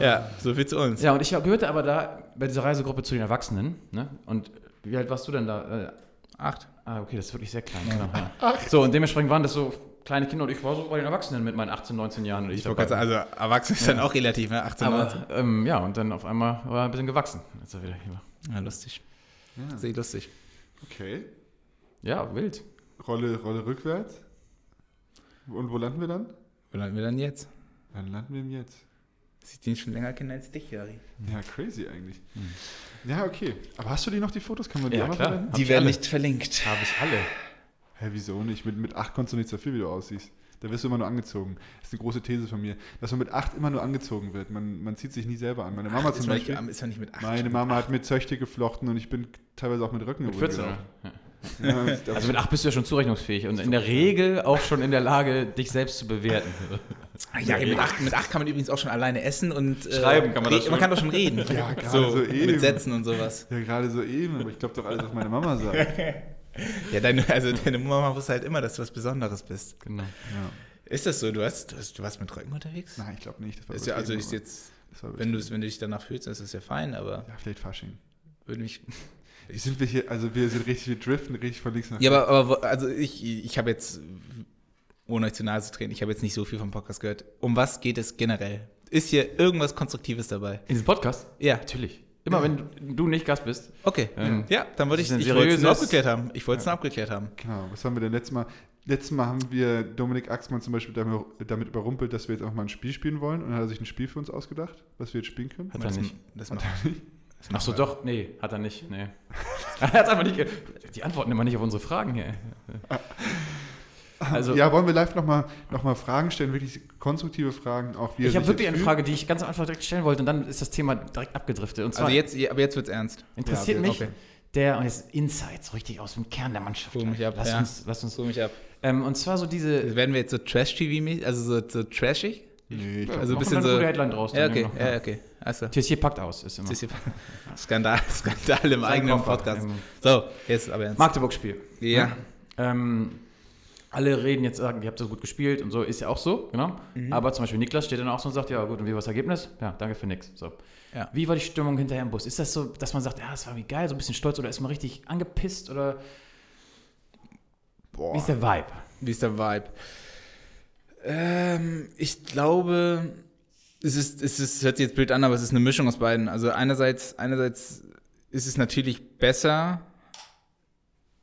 Ja, so viel zu uns. ja und ich gehörte aber da bei dieser Reisegruppe zu den Erwachsenen, ne? Und wie alt warst du denn da? Äh, Acht. ah, okay, das ist wirklich sehr klein. Genau, ja. So und dementsprechend waren das so kleine Kinder und ich war so bei den Erwachsenen mit meinen 18, 19 Jahren. Ich Ich dabei. sagen, also erwachsen ist dann auch relativ, ne? 18, 19. aber ähm, ja und dann auf einmal war er ein bisschen gewachsen. Jetzt er wieder hier. Ja, lustig. Ja. Sehr lustig. Okay. Ja, wild. Rolle, Rolle rückwärts. Und wo landen wir dann? Wo landen wir dann jetzt? Dann landen wir Jetzt. Sie den schon länger kennen als dich, Jari. Ja, crazy eigentlich. Ja, okay. Aber hast du die noch, die Fotos? Kann man die Ja, auch noch klar. verwenden? Die werden alle. nicht verlinkt. Habe ich alle. Hä, wieso nicht? Mit, mit 8 konntest du nichts dafür, wie du aussiehst. Da wirst du immer nur angezogen. Das ist eine große These von mir. Dass man mit 8 immer nur angezogen wird. Man, man zieht sich nie selber an. Meine Mama Ach, zum ist, Beispiel. Nicht, ist ja nicht mit acht. Meine Mama hat mit Zöchte geflochten und ich bin teilweise auch mit Rücken Mit im 14, Rücken oder? Ja. Also mit 8 bist du ja schon zurechnungsfähig und in der Regel auch schon in der Lage, dich selbst zu bewerten. Ja, mit acht, mit acht kann man übrigens auch schon alleine essen und äh, Schreiben kann man das schon. Man kann doch schon reden. Ja, gerade so, so eben. mit Sätzen und sowas. ja, gerade so eben. Aber ich glaube doch alles, was meine Mama sagt. Ja, deine, also deine Mama wusste halt immer, dass du was Besonderes bist. Genau. Ja. Ist das so? Du, hast, du, hast, du warst mit Rücken unterwegs? Nein, ich glaube nicht. Das war Ist ja, also ist jetzt, wenn du, wenn du dich danach fühlst, ist das ja fein, aber Ja, vielleicht Fasching. würde mich. Wie sind wir hier? Also wir sind richtig, wir driften richtig von links nach Ja, aber, aber also ich, ich habe jetzt, ohne euch zu nahe zu treten, ich habe jetzt nicht so viel vom Podcast gehört. Um was geht es generell? Ist hier irgendwas Konstruktives dabei? In diesem Podcast? Ja. Natürlich. Immer wenn du, nicht Gast bist. Okay. Ähm, ja, dann wollte ich, ich wollte es nur abgeklärt haben. Ich wollte es nur abgeklärt haben. Genau, was haben wir denn letztes Mal? Letztes Mal haben wir Dominik Axmann zum Beispiel damit, damit überrumpelt, dass wir jetzt auch mal ein Spiel spielen wollen. Und dann hat er sich ein Spiel für uns ausgedacht, was wir jetzt spielen können. Hat er nicht. Das machen er nicht? das Ach so, doch. Nee, hat er nicht. Nee. er hat einfach nicht. ge- Die antworten immer nicht auf unsere Fragen hier. Also, ja, wollen wir live nochmal noch mal Fragen stellen, wirklich konstruktive Fragen, auch wie ich habe wirklich eine? Frage, die ich ganz am Anfang direkt stellen wollte und dann ist das Thema direkt abgedriftet. Und zwar Also jetzt, ja, aber jetzt wird es ernst. interessiert Ja, mich okay. der, und jetzt Insights, richtig aus dem Kern der Mannschaft. Hol mich ab, Lass ja. uns, lass uns Hol mich ab. ähm, und zwar so diese. Werden wir jetzt so Trash-TV, also so, so trashig? Nee, ich Ja, also ein bisschen so- Headline draus. Ja, okay, noch. ja, okay. Also, TSC packt aus, ist immer. hier Skandal, Skandal im eigenen. Podcast. So, jetzt aber ernst. Magdeburg-Spiel. Ja. Ähm, alle reden jetzt, sagen, ihr habt das gut gespielt und so, ist ja auch so, genau. Mhm. Aber zum Beispiel Niklas steht dann auch so und sagt, ja gut, und wie war das Ergebnis? Ja, danke für nix. So. Ja. Wie war die Stimmung hinterher im Bus? Ist das so, dass man sagt, ja, das war wie geil, so ein bisschen stolz oder ist man richtig angepisst oder Boah. wie ist der Vibe? Wie ist der Vibe? Ähm, ich glaube, es ist, es ist, hört sich jetzt blöd an, aber es ist eine Mischung aus beiden. Also einerseits, einerseits ist es natürlich besser,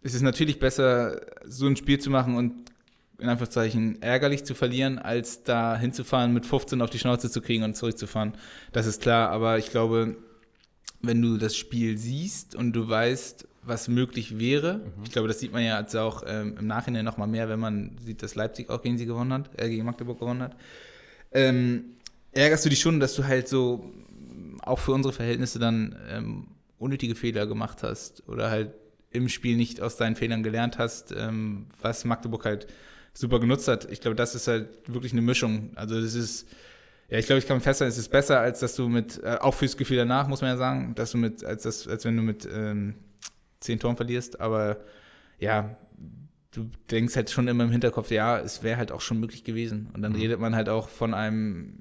es ist natürlich besser, so ein Spiel zu machen und in Anführungszeichen ärgerlich zu verlieren, als da hinzufahren, mit 15 auf die Schnauze zu kriegen und zurückzufahren. Das ist klar, aber ich glaube, wenn du das Spiel siehst und du weißt, was möglich wäre. Ich glaube, das sieht man ja jetzt auch ähm, im Nachhinein noch mal mehr, wenn man sieht, dass Leipzig auch gegen sie gewonnen hat, äh, gegen Magdeburg gewonnen hat. Ähm, ärgerst du dich schon, dass du halt so auch für unsere Verhältnisse dann ähm, unnötige Fehler gemacht hast oder halt im Spiel nicht aus deinen Fehlern gelernt hast, ähm, was Magdeburg halt super genutzt hat. Ich glaube, das ist halt wirklich eine Mischung. Also das ist, ja, ich glaube, ich kann feststellen, es ist besser, als dass du mit, äh, auch fürs Gefühl danach, muss man ja sagen, dass du mit, als, das, als wenn du mit ähm, zehn Toren verlierst, aber ja, du denkst halt schon immer im Hinterkopf, ja, es wäre halt auch schon möglich gewesen. Und dann Mhm. redet man halt auch von einem,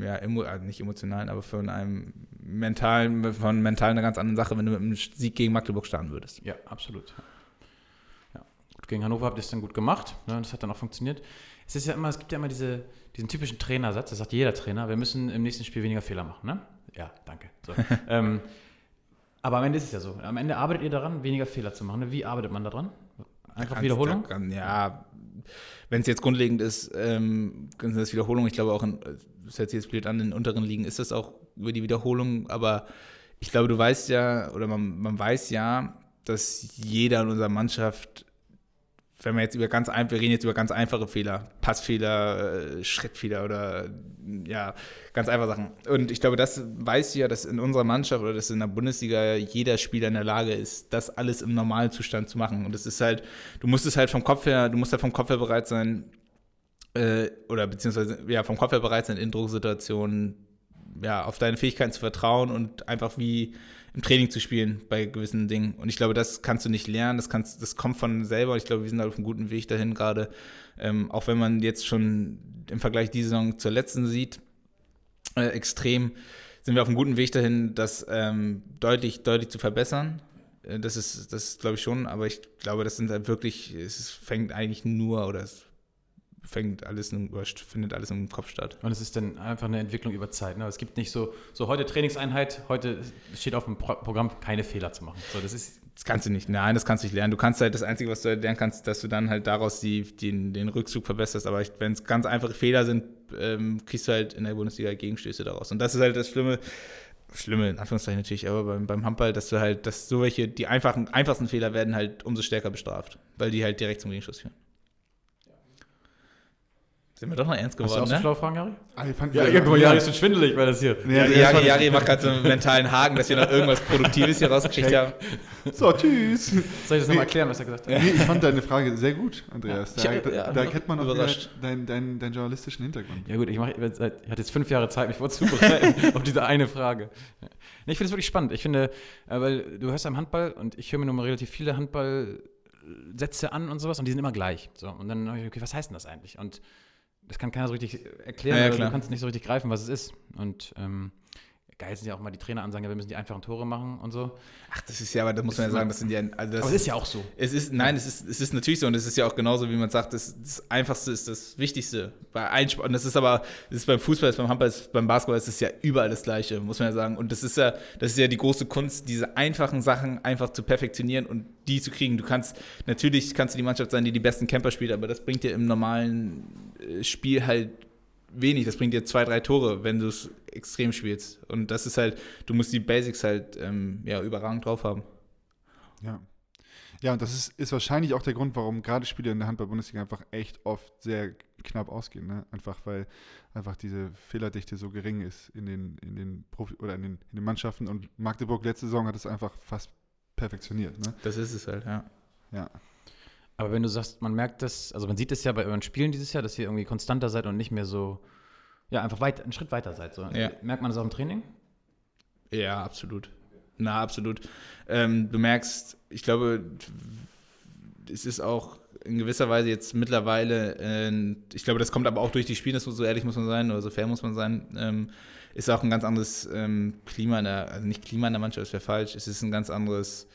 ja, emo, also nicht emotionalen, aber von einem mentalen, von mental einer ganz anderen Sache, wenn du mit einem Sieg gegen Magdeburg starten würdest. Ja, absolut. Ja. Gut, gegen Hannover habt ihr es dann gut gemacht. Ne? Das hat dann auch funktioniert. Es ist ja immer, es gibt ja immer diese, diesen typischen Trainersatz, das sagt jeder Trainer, wir müssen im nächsten Spiel weniger Fehler machen. Ne? Ja, danke. So. ähm, aber am Ende ist es ja so. Am Ende arbeitet ihr daran, weniger Fehler zu machen. Ne? Wie arbeitet man daran? Einfach Wiederholung? da Kann, ja, wenn es jetzt grundlegend ist, ähm, sind das Wiederholung. Ich glaube auch, in, das hört sich jetzt blöd an, in unteren Ligen ist das auch über die Wiederholung. Aber ich glaube, du weißt ja, oder man, man weiß ja, dass jeder in unserer Mannschaft, wenn wir jetzt über ganz einfach, wir reden jetzt über ganz einfache Fehler, Passfehler, äh, Schrittfehler oder ja, ganz einfache Sachen. Und ich glaube, das weiß ja, dass in unserer Mannschaft oder dass in der Bundesliga jeder Spieler in der Lage ist, das alles im normalen Zustand zu machen. Und es ist halt, du musst es halt vom Kopf her, du musst halt vom Kopf her bereit sein, äh, oder beziehungsweise ja, vom Kopf her bereit sein, in Drucksituationen ja, auf deine Fähigkeiten zu vertrauen und einfach wie im Training zu spielen bei gewissen Dingen. Und ich glaube, das kannst du nicht lernen, das, kannst, das kommt von selber. Ich glaube, wir sind halt auf einem guten Weg dahin gerade. Ähm, auch wenn man jetzt schon im Vergleich die Saison zur letzten sieht, äh, extrem, sind wir auf einem guten Weg dahin, das ähm, deutlich, deutlich zu verbessern. Äh, Das ist, das glaube ich schon, aber ich glaube, das sind halt wirklich, es fängt eigentlich nur oder es fängt alles, oder findet alles im Kopf statt. Und es ist dann einfach eine Entwicklung über Zeit. Ne? Es gibt nicht so, so heute Trainingseinheit, heute steht auf dem Pro Programm, keine Fehler zu machen. So, das ist Das kannst du nicht, nein, das kannst du nicht lernen. Du kannst halt, das Einzige, was du halt lernen kannst, dass du dann halt daraus die, den, den Rückzug verbesserst. Aber wenn es ganz einfache Fehler sind, ähm, kriegst du halt in der Bundesliga Gegenstöße daraus. Und das ist halt das Schlimme, Schlimme in Anführungszeichen natürlich, aber beim, beim Handball, dass du halt, dass so welche, die einfachen, einfachsten Fehler werden halt umso stärker bestraft, weil die halt direkt zum Gegenschuss führen. Sind wir doch noch ernst Hast du auch geworden, so ne? schlaue Fragen, Jari? Ah, ich fand- Ja, irgendwo, Jari ist schon schwindelig, weil das hier. Nee, Ja, der Jari, Jari macht gerade so einen mentalen Haken, dass wir noch irgendwas Produktives hier rausgekriegt haben. So, tschüss. Soll ich das nochmal erklären, was er gesagt hat? Nee, ich fand deine Frage sehr gut, Andreas. Ich Da, da, ja, da kennt man überrascht. deinen dein, dein journalistischen Hintergrund. Ja gut, ich, mach, ich hatte jetzt fünf Jahre Zeit, mich vorzubereiten auf diese eine Frage. Nee, ich finde es wirklich spannend. Ich finde, äh, weil du hörst am Handball und ich höre mir nur mal relativ viele Handballsätze an und sowas und die sind immer gleich. So, und dann, hab ich, okay, was heißt denn das eigentlich? Und das kann keiner so richtig erklären, Ja, ja, du kannst nicht so richtig greifen, was es ist. Und ähm, geil sind ja auch mal die Trainer ansagen, ja, wir müssen die einfachen Tore machen und so. Ach, das ist ja, aber da muss man ja sagen, das sind ja, also das Aber es ist ja auch so. Es ist, nein, es ist, es ist natürlich so und es ist ja auch genauso, wie man sagt, das, das Einfachste ist das Wichtigste bei Einsport. Und das ist aber, das ist beim Fußball, das ist beim Handball, das ist beim Basketball, das ist ja überall das Gleiche, muss man ja sagen. Und das ist ja, das ist ja die große Kunst, diese einfachen Sachen einfach zu perfektionieren und die zu kriegen. Du kannst, natürlich kannst du die Mannschaft sein, die die besten Camper spielt, aber das bringt dir im normalen äh, Spiel halt wenig. Das bringt dir zwei, drei Tore, wenn du es extrem spielst. Und das ist halt, du musst die Basics halt ähm, ja, überragend drauf haben. Ja. Ja, und das ist, ist wahrscheinlich auch der Grund, warum gerade Spiele in der Handball-Bundesliga einfach echt oft sehr knapp ausgehen. Ne? Einfach weil einfach diese Fehlerdichte so gering ist in den, in den Profi oder in den, in den Mannschaften. Und Magdeburg letzte Saison hat es einfach fast perfektioniert. Ne? Das ist es halt, ja. Ja. Aber wenn du sagst, man merkt das, also man sieht es ja bei euren Spielen dieses Jahr, dass ihr irgendwie konstanter seid und nicht mehr so, ja, einfach weit, einen Schritt weiter seid. So. Ja. Merkt man das auch im Training? Ja, absolut. Na, absolut. Ähm, du merkst, ich glaube, es ist auch in gewisser Weise jetzt mittlerweile, äh, ich glaube, das kommt aber auch durch die Spiele, so ehrlich muss man sein oder so fair muss man sein, ähm, ist auch ein ganz anderes ähm, Klima in der, also nicht Klima in der Mannschaft, das wäre falsch, es ist ein ganz anderes,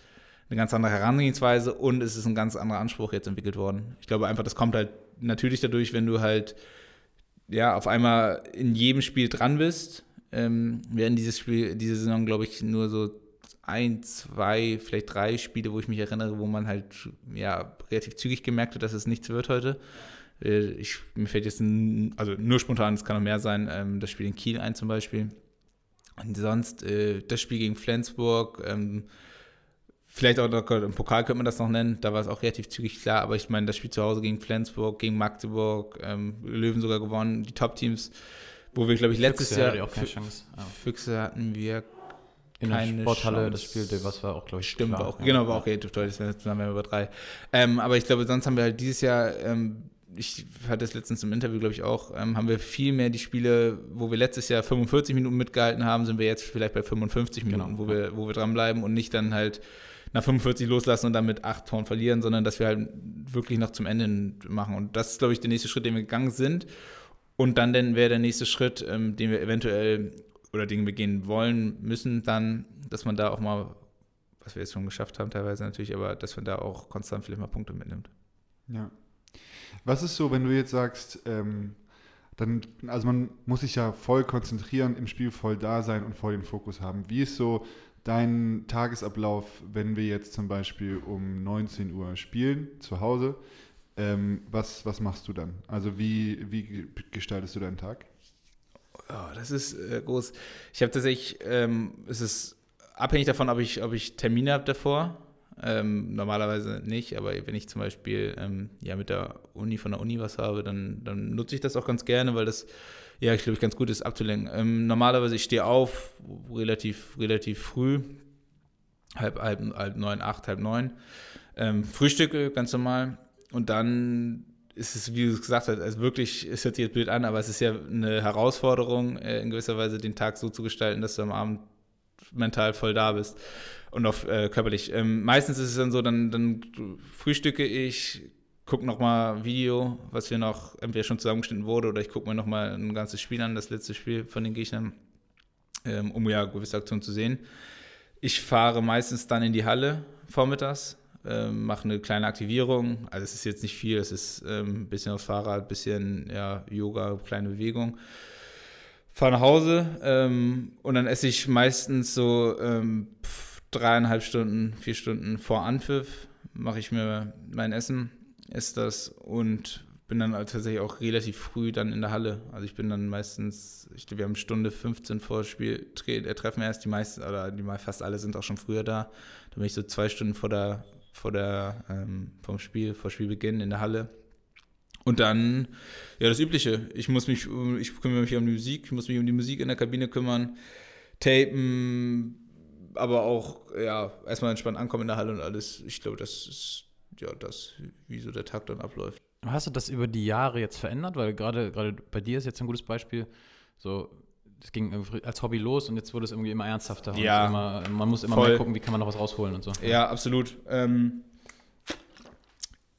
eine ganz andere Herangehensweise und es ist ein ganz anderer Anspruch jetzt entwickelt worden. Ich glaube einfach, das kommt halt natürlich dadurch, wenn du halt ja, auf einmal in jedem Spiel dran bist. Ähm, werden dieses Spiel, diese Saison, glaube ich, nur so ein, zwei, vielleicht drei Spiele, wo ich mich erinnere, wo man halt ja relativ zügig gemerkt hat, dass es nichts wird heute. Äh, ich, mir fällt jetzt, ein, also nur spontan, es kann noch mehr sein, ähm, das Spiel in Kiel ein zum Beispiel. Und sonst äh, das Spiel gegen Flensburg, ähm, Vielleicht auch im Pokal könnte man das noch nennen, da war es auch relativ zügig klar, aber ich meine, das Spiel zu Hause gegen Flensburg, gegen Magdeburg, ähm, Löwen sogar gewonnen, die Top-Teams, wo wir, glaube ich, letztes Füchse Jahr. auch keine Chance. Ja. Füchse hatten wir In der keine Sporthalle, Chance. das Spiel, was war auch, glaube ich, Stimmt, klar. war auch, Ja. genau, war auch relativ toll, das wäre zusammen über drei. Ähm, aber ich glaube, sonst haben wir halt dieses Jahr, ähm, ich hatte es letztens im Interview, glaube ich, auch, ähm, haben wir viel mehr die Spiele, wo wir letztes Jahr 45 Minuten mitgehalten haben, sind wir jetzt vielleicht bei 55 Minuten, Genau, wo, wir, wo wir dranbleiben und nicht dann halt nach 45 loslassen und dann mit acht Toren verlieren, sondern dass wir halt wirklich noch zum Ende machen. Und das ist, glaube ich, der nächste Schritt, den wir gegangen sind. Und dann, dann wäre der nächste Schritt, ähm, den wir eventuell oder den wir gehen wollen, müssen, dann, dass man da auch mal, was wir jetzt schon geschafft haben teilweise natürlich, aber dass man da auch konstant vielleicht mal Punkte mitnimmt. Ja. Was ist so, wenn du jetzt sagst, ähm, dann, also man muss sich ja voll konzentrieren, im Spiel voll da sein und voll den Fokus haben. Wie ist so dein Tagesablauf, wenn wir jetzt zum Beispiel um 19 Uhr spielen, zu Hause? Ähm, was, was machst du dann? Also wie, wie gestaltest du deinen Tag? Ja, das ist äh, groß. Ich habe tatsächlich, ähm, es ist abhängig davon, ob ich, ob ich Termine habe davor. Ähm, normalerweise nicht, aber wenn ich zum Beispiel ähm, ja, mit der Uni von der Uni was habe, dann, dann nutze ich das auch ganz gerne, weil das, ja, ich glaube, ganz gut ist abzulenken. Ähm, normalerweise, ich stehe auf relativ, relativ früh, halb, halb, halb neun, acht, halb neun, ähm, frühstücke ganz normal und dann ist es, wie du es gesagt hast, also wirklich, es hört sich jetzt blöd an, aber es ist ja eine Herausforderung, äh, in gewisser Weise den Tag so zu gestalten, dass du am Abend mental voll da bist und auch äh, körperlich. Ähm, meistens ist es dann so, dann, dann frühstücke ich, gucke nochmal Video, was wir noch entweder schon zusammengeschnitten wurde oder ich gucke mir nochmal ein ganzes Spiel an, das letzte Spiel von den Gegnern, ähm, um ja gewisse Aktionen zu sehen. Ich fahre meistens dann in die Halle vormittags, ähm, mache eine kleine Aktivierung. Also es ist jetzt nicht viel, es ist ähm, ein bisschen aufs Fahrrad, ein bisschen ja, Yoga, kleine Bewegung. Fahre nach Hause ähm, und dann esse ich meistens so ähm, pf, dreieinhalb Stunden, vier Stunden vor Anpfiff, mache ich mir mein Essen, esse das und bin dann halt tatsächlich auch relativ früh dann in der Halle. Also ich bin dann meistens, ich wir haben Stunde 15 vor Spiel äh, treffen erst, die meisten, oder die fast alle sind auch schon früher da. Da bin ich so zwei Stunden vor der, vor der, ähm, vom Spiel, vor Spielbeginn in der Halle. Und dann, ja, das Übliche. Ich muss mich, ich kümmere mich um die Musik, ich muss mich um die Musik in der Kabine kümmern, tapen, aber auch, ja, erstmal entspannt ankommen in der Halle und alles. Ich glaube, das ist, ja, das, wie so der Tag dann abläuft. Hast du das über die Jahre jetzt verändert? Weil gerade gerade bei dir ist jetzt ein gutes Beispiel. So, das ging als Hobby los und jetzt wurde es irgendwie immer ernsthafter. Ja, immer, man muss immer voll. mehr gucken, wie kann man noch was rausholen und so. Ja, absolut. Ähm,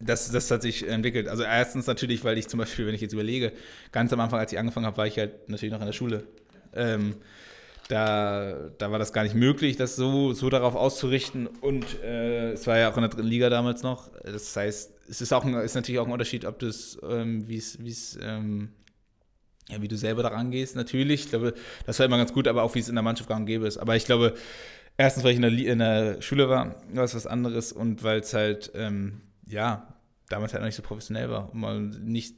das, das hat sich entwickelt. Also erstens natürlich, weil ich zum Beispiel, wenn ich jetzt überlege, ganz am Anfang, als ich angefangen habe, war ich halt natürlich noch in der Schule. Ähm, da, da war das gar nicht möglich, das so, so darauf auszurichten. Und äh, es war ja auch in der dritten Liga damals noch. Das heißt, es ist, auch ein, ist natürlich auch ein Unterschied, ob du es, ähm, wie es, wie es, ähm, ja, wie du selber daran gehst, natürlich. Ich glaube, das war immer ganz gut, aber auch wie es in der Mannschaft gang und gäbe ist. Aber ich glaube, erstens, weil ich in der, in der Schule war, war es was anderes und weil es halt, ähm, ja, damals halt noch nicht so professionell war und man nicht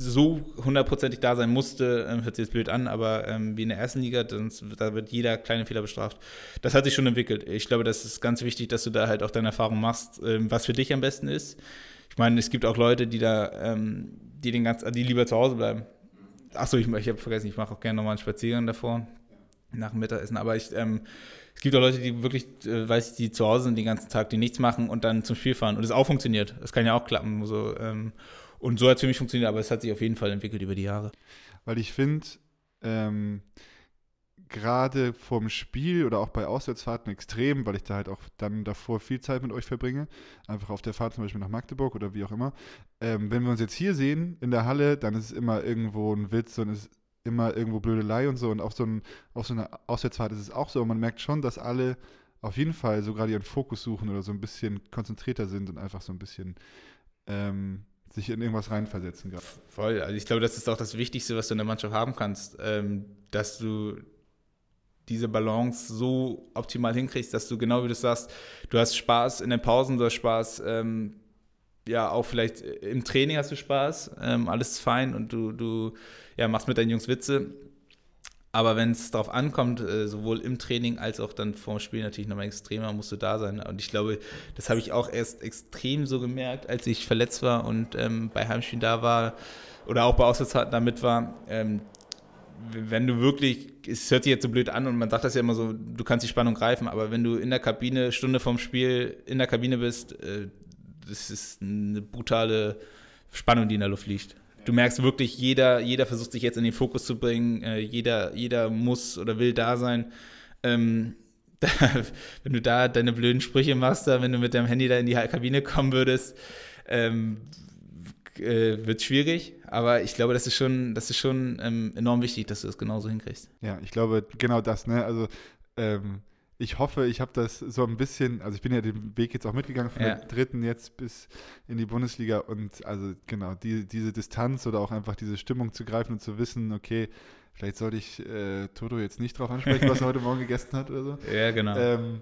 so hundertprozentig da sein musste, ähm, hört sich jetzt blöd an, aber ähm, wie in der ersten Liga, dann, da wird jeder kleine Fehler bestraft. Das hat sich schon entwickelt. Ich glaube, das ist ganz wichtig, dass du da halt auch deine Erfahrung machst, ähm, was für dich am besten ist. Ich meine, es gibt auch Leute, die da, ähm, die den ganz, die lieber zu Hause bleiben. Achso, ich, ich habe vergessen, ich mache auch gerne nochmal einen Spaziergang davor, nach dem Mittagessen, aber ich, ähm, es gibt auch Leute, die wirklich, äh, weiß ich, die zu Hause sind den ganzen Tag, die nichts machen und dann zum Spiel fahren und es auch funktioniert. Das kann ja auch klappen. So, ähm, und so hat es für mich funktioniert, aber es hat sich auf jeden Fall entwickelt über die Jahre. Weil ich finde, ähm, gerade vorm Spiel oder auch bei Auswärtsfahrten extrem, weil ich da halt auch dann davor viel Zeit mit euch verbringe, einfach auf der Fahrt zum Beispiel nach Magdeburg oder wie auch immer. Ähm, wenn wir uns jetzt hier sehen in der Halle, dann ist es immer irgendwo ein Witz und es ist immer irgendwo Blödelei und so. Und auf so, ein, auf so einer Auswärtsfahrt ist es auch so. Und man merkt schon, dass alle auf jeden Fall so gerade ihren Fokus suchen oder so ein bisschen konzentrierter sind und einfach so ein bisschen ähm, sich in irgendwas reinversetzen gerade. Voll. Also ich glaube, das ist auch das Wichtigste, was du in der Mannschaft haben kannst, ähm, dass du diese Balance so optimal hinkriegst, dass du genau wie du sagst, du hast Spaß in den Pausen, du hast Spaß, ähm, ja, auch vielleicht im Training hast du Spaß, ähm, alles ist fein und du, du ja, machst mit deinen Jungs Witze. Aber wenn es darauf ankommt, äh, sowohl im Training als auch dann vorm Spiel natürlich nochmal extremer, musst du da sein. Und ich glaube, das habe ich auch erst extrem so gemerkt, als ich verletzt war und ähm, bei Heimspielen da war oder auch bei Auswärtsfahrten damit war. Ähm, wenn du wirklich, es hört sich jetzt so blöd an und man sagt das ja immer so, du kannst die Spannung greifen, aber wenn du in der Kabine, Stunde vorm Spiel in der Kabine bist, äh, das ist eine brutale Spannung, die in der Luft liegt. Du merkst wirklich, jeder, jeder versucht sich jetzt in den Fokus zu bringen, äh, jeder, jeder muss oder will da sein. Ähm, da, wenn du da deine blöden Sprüche machst, da, wenn du mit deinem Handy da in die Kabine kommen würdest, ähm, äh, wird schwierig. Aber ich glaube, das ist schon, das ist schon ähm, enorm wichtig, dass du das genauso hinkriegst. Ja, ich glaube, genau das, ne? Also ähm, ich hoffe, ich habe das so ein bisschen, also ich bin ja den Weg jetzt auch mitgegangen von ja. der dritten jetzt bis in die Bundesliga und also genau, die, diese Distanz oder auch einfach diese Stimmung zu greifen und zu wissen, okay, vielleicht sollte ich äh, Toto jetzt nicht drauf ansprechen, was er heute Morgen gegessen hat oder so. Ja, genau. Ähm,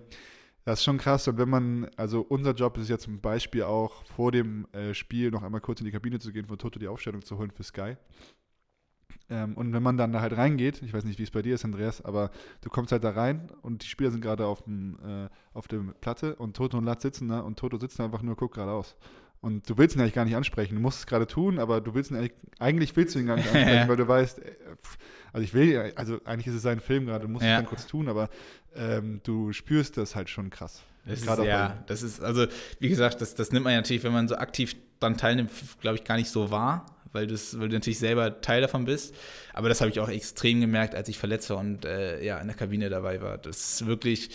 das ist schon krass. Und wenn man, also unser Job ist ja zum Beispiel auch vor dem äh, Spiel noch einmal kurz in die Kabine zu gehen, von Toto die Aufstellung zu holen für Sky. Ähm, und wenn man dann da halt reingeht, ich weiß nicht, wie es bei dir ist, Andreas, aber du kommst halt da rein und die Spieler sind gerade auf, dem, äh, auf der Platte und Toto und Latz sitzen da und Toto sitzt da einfach nur, guckt geradeaus. Und du willst ihn eigentlich gar nicht ansprechen. Du musst es gerade tun, aber du willst ihn eigentlich, eigentlich willst du ihn gar nicht ansprechen, weil du weißt, äh, also ich will, also eigentlich ist es sein Film gerade, du musst ja. es dann kurz tun, aber ähm, du spürst das halt schon krass. Das ist, ja, das ist, also wie gesagt, das, das nimmt man ja natürlich, wenn man so aktiv dann teilnimmt, glaube ich, gar nicht so wahr, weil, weil du natürlich selber Teil davon bist. Aber das habe ich auch extrem gemerkt, als ich verletzt war und äh, ja, in der Kabine dabei war. Das ist wirklich,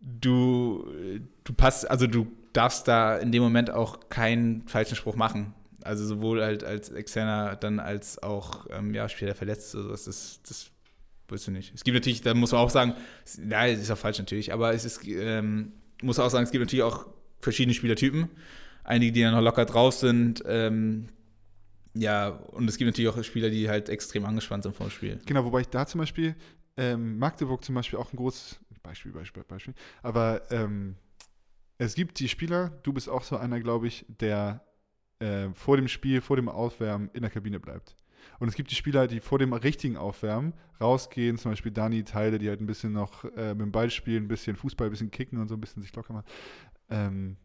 du, du passt, also du darfst da in dem Moment auch keinen falschen Spruch machen. Also sowohl halt als Externer dann als auch ähm, ja, Spieler verletzt. Also das ist, das willst du nicht. Es gibt natürlich, da muss man auch sagen, ja, ist auch falsch natürlich, aber es ist, ähm, muss auch sagen, es gibt natürlich auch verschiedene Spielertypen. Einige, die dann noch locker drauf sind, ähm, ja, und es gibt natürlich auch Spieler, die halt extrem angespannt sind vor dem Spiel. Genau, wobei ich da zum Beispiel, ähm, Magdeburg zum Beispiel auch ein großes Beispiel, Beispiel, Beispiel, aber ähm, es gibt die Spieler, du bist auch so einer, glaube ich, der äh, vor dem Spiel, vor dem Aufwärmen in der Kabine bleibt. Und es gibt die Spieler, die vor dem richtigen Aufwärmen rausgehen, zum Beispiel Dani Teile, die halt ein bisschen noch äh, mit dem Ball spielen, ein bisschen Fußball, ein bisschen kicken und so ein bisschen sich locker machen. Ähm,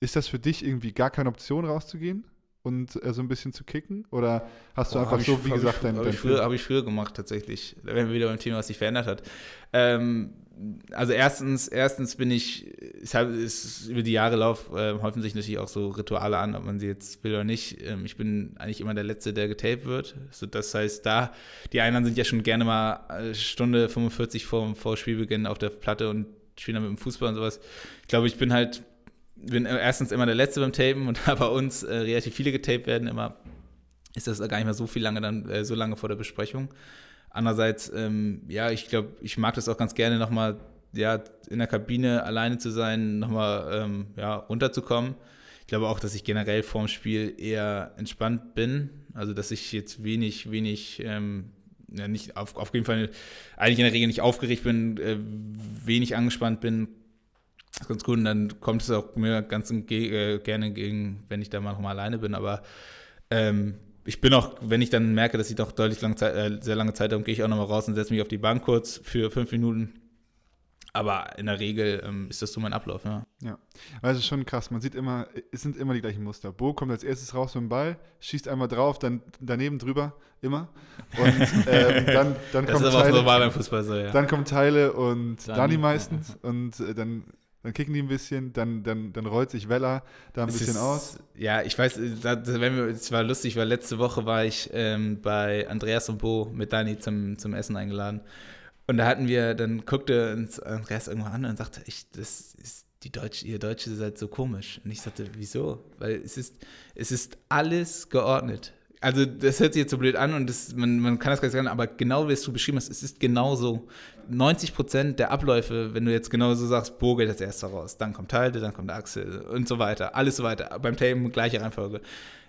ist das für dich irgendwie gar keine Option rauszugehen? Und äh, so ein bisschen zu kicken? Oder hast du Boah, einfach so, ich, wie gesagt, ich, dein, Habe ich, früher, hab ich früher gemacht, tatsächlich. Da wären wir wieder beim Thema, was sich verändert hat. Ähm, also erstens, erstens bin ich, es ist über die Jahre lauf äh, häufen sich natürlich auch so Rituale an, ob man sie jetzt will oder nicht. Ähm, ich bin eigentlich immer der Letzte, der getaped wird. Also das heißt, da, die einen sind ja schon gerne mal Stunde 45 vor, vor Spielbeginn auf der Platte und spielen dann mit dem Fußball und sowas. Ich glaube, ich bin halt, bin erstens immer der Letzte beim Tapen und da bei uns äh, relativ viele getaped werden immer, ist das gar nicht mehr so viel lange dann, äh, so lange vor der Besprechung. Andererseits, ähm, ja, ich glaube, ich mag das auch ganz gerne nochmal, ja, in der Kabine alleine zu sein, nochmal, ähm, ja, runterzukommen. Ich glaube auch, dass ich generell vorm Spiel eher entspannt bin. Also, dass ich jetzt wenig, wenig, ähm, ja, nicht auf, auf jeden Fall eigentlich in der Regel nicht aufgeregt bin, äh, wenig angespannt bin. Das ist ganz gut. Und dann kommt es auch mir ganz äh, gerne entgegen, wenn ich da mal nochmal alleine bin. Aber ähm, ich bin auch, wenn ich dann merke, dass ich doch deutlich lange Zeit, äh, sehr lange Zeit habe, gehe ich auch nochmal raus und setze mich auf die Bank kurz für fünf Minuten. Aber in der Regel ähm, ist das so mein Ablauf, ja. Ja, ist schon krass. Man sieht immer, es sind immer die gleichen Muster. Bo kommt als erstes raus mit dem Ball, schießt einmal drauf, dann daneben drüber, immer. Und ähm, dann, dann das kommt ist aber Teile, auch normal beim Fußball so, ja. Dann kommen Teile und Dani, Dani meistens. Ja. Und äh, dann dann kicken die ein bisschen, dann, dann, dann rollt sich Weller da ein es bisschen ist, aus. Ja, ich weiß, es war lustig, weil letzte Woche war ich ähm, bei Andreas und Bo mit Dani zum, zum Essen eingeladen. Und da hatten wir, dann guckte uns Andreas irgendwann an und sagte, ich, das ist die Deutsche, ihr Deutsche seid so komisch. Und ich sagte, wieso? Weil es ist, es ist alles geordnet also das hört sich jetzt so blöd an und das, man, man kann das gar nicht sagen, aber genau wie es du beschrieben hast, es ist genauso. 90 Prozent der Abläufe, wenn du jetzt genau so sagst, Bo geht als erster raus, dann kommt Halde, dann kommt Axel und so weiter, alles so weiter. Beim Tape gleiche Reihenfolge.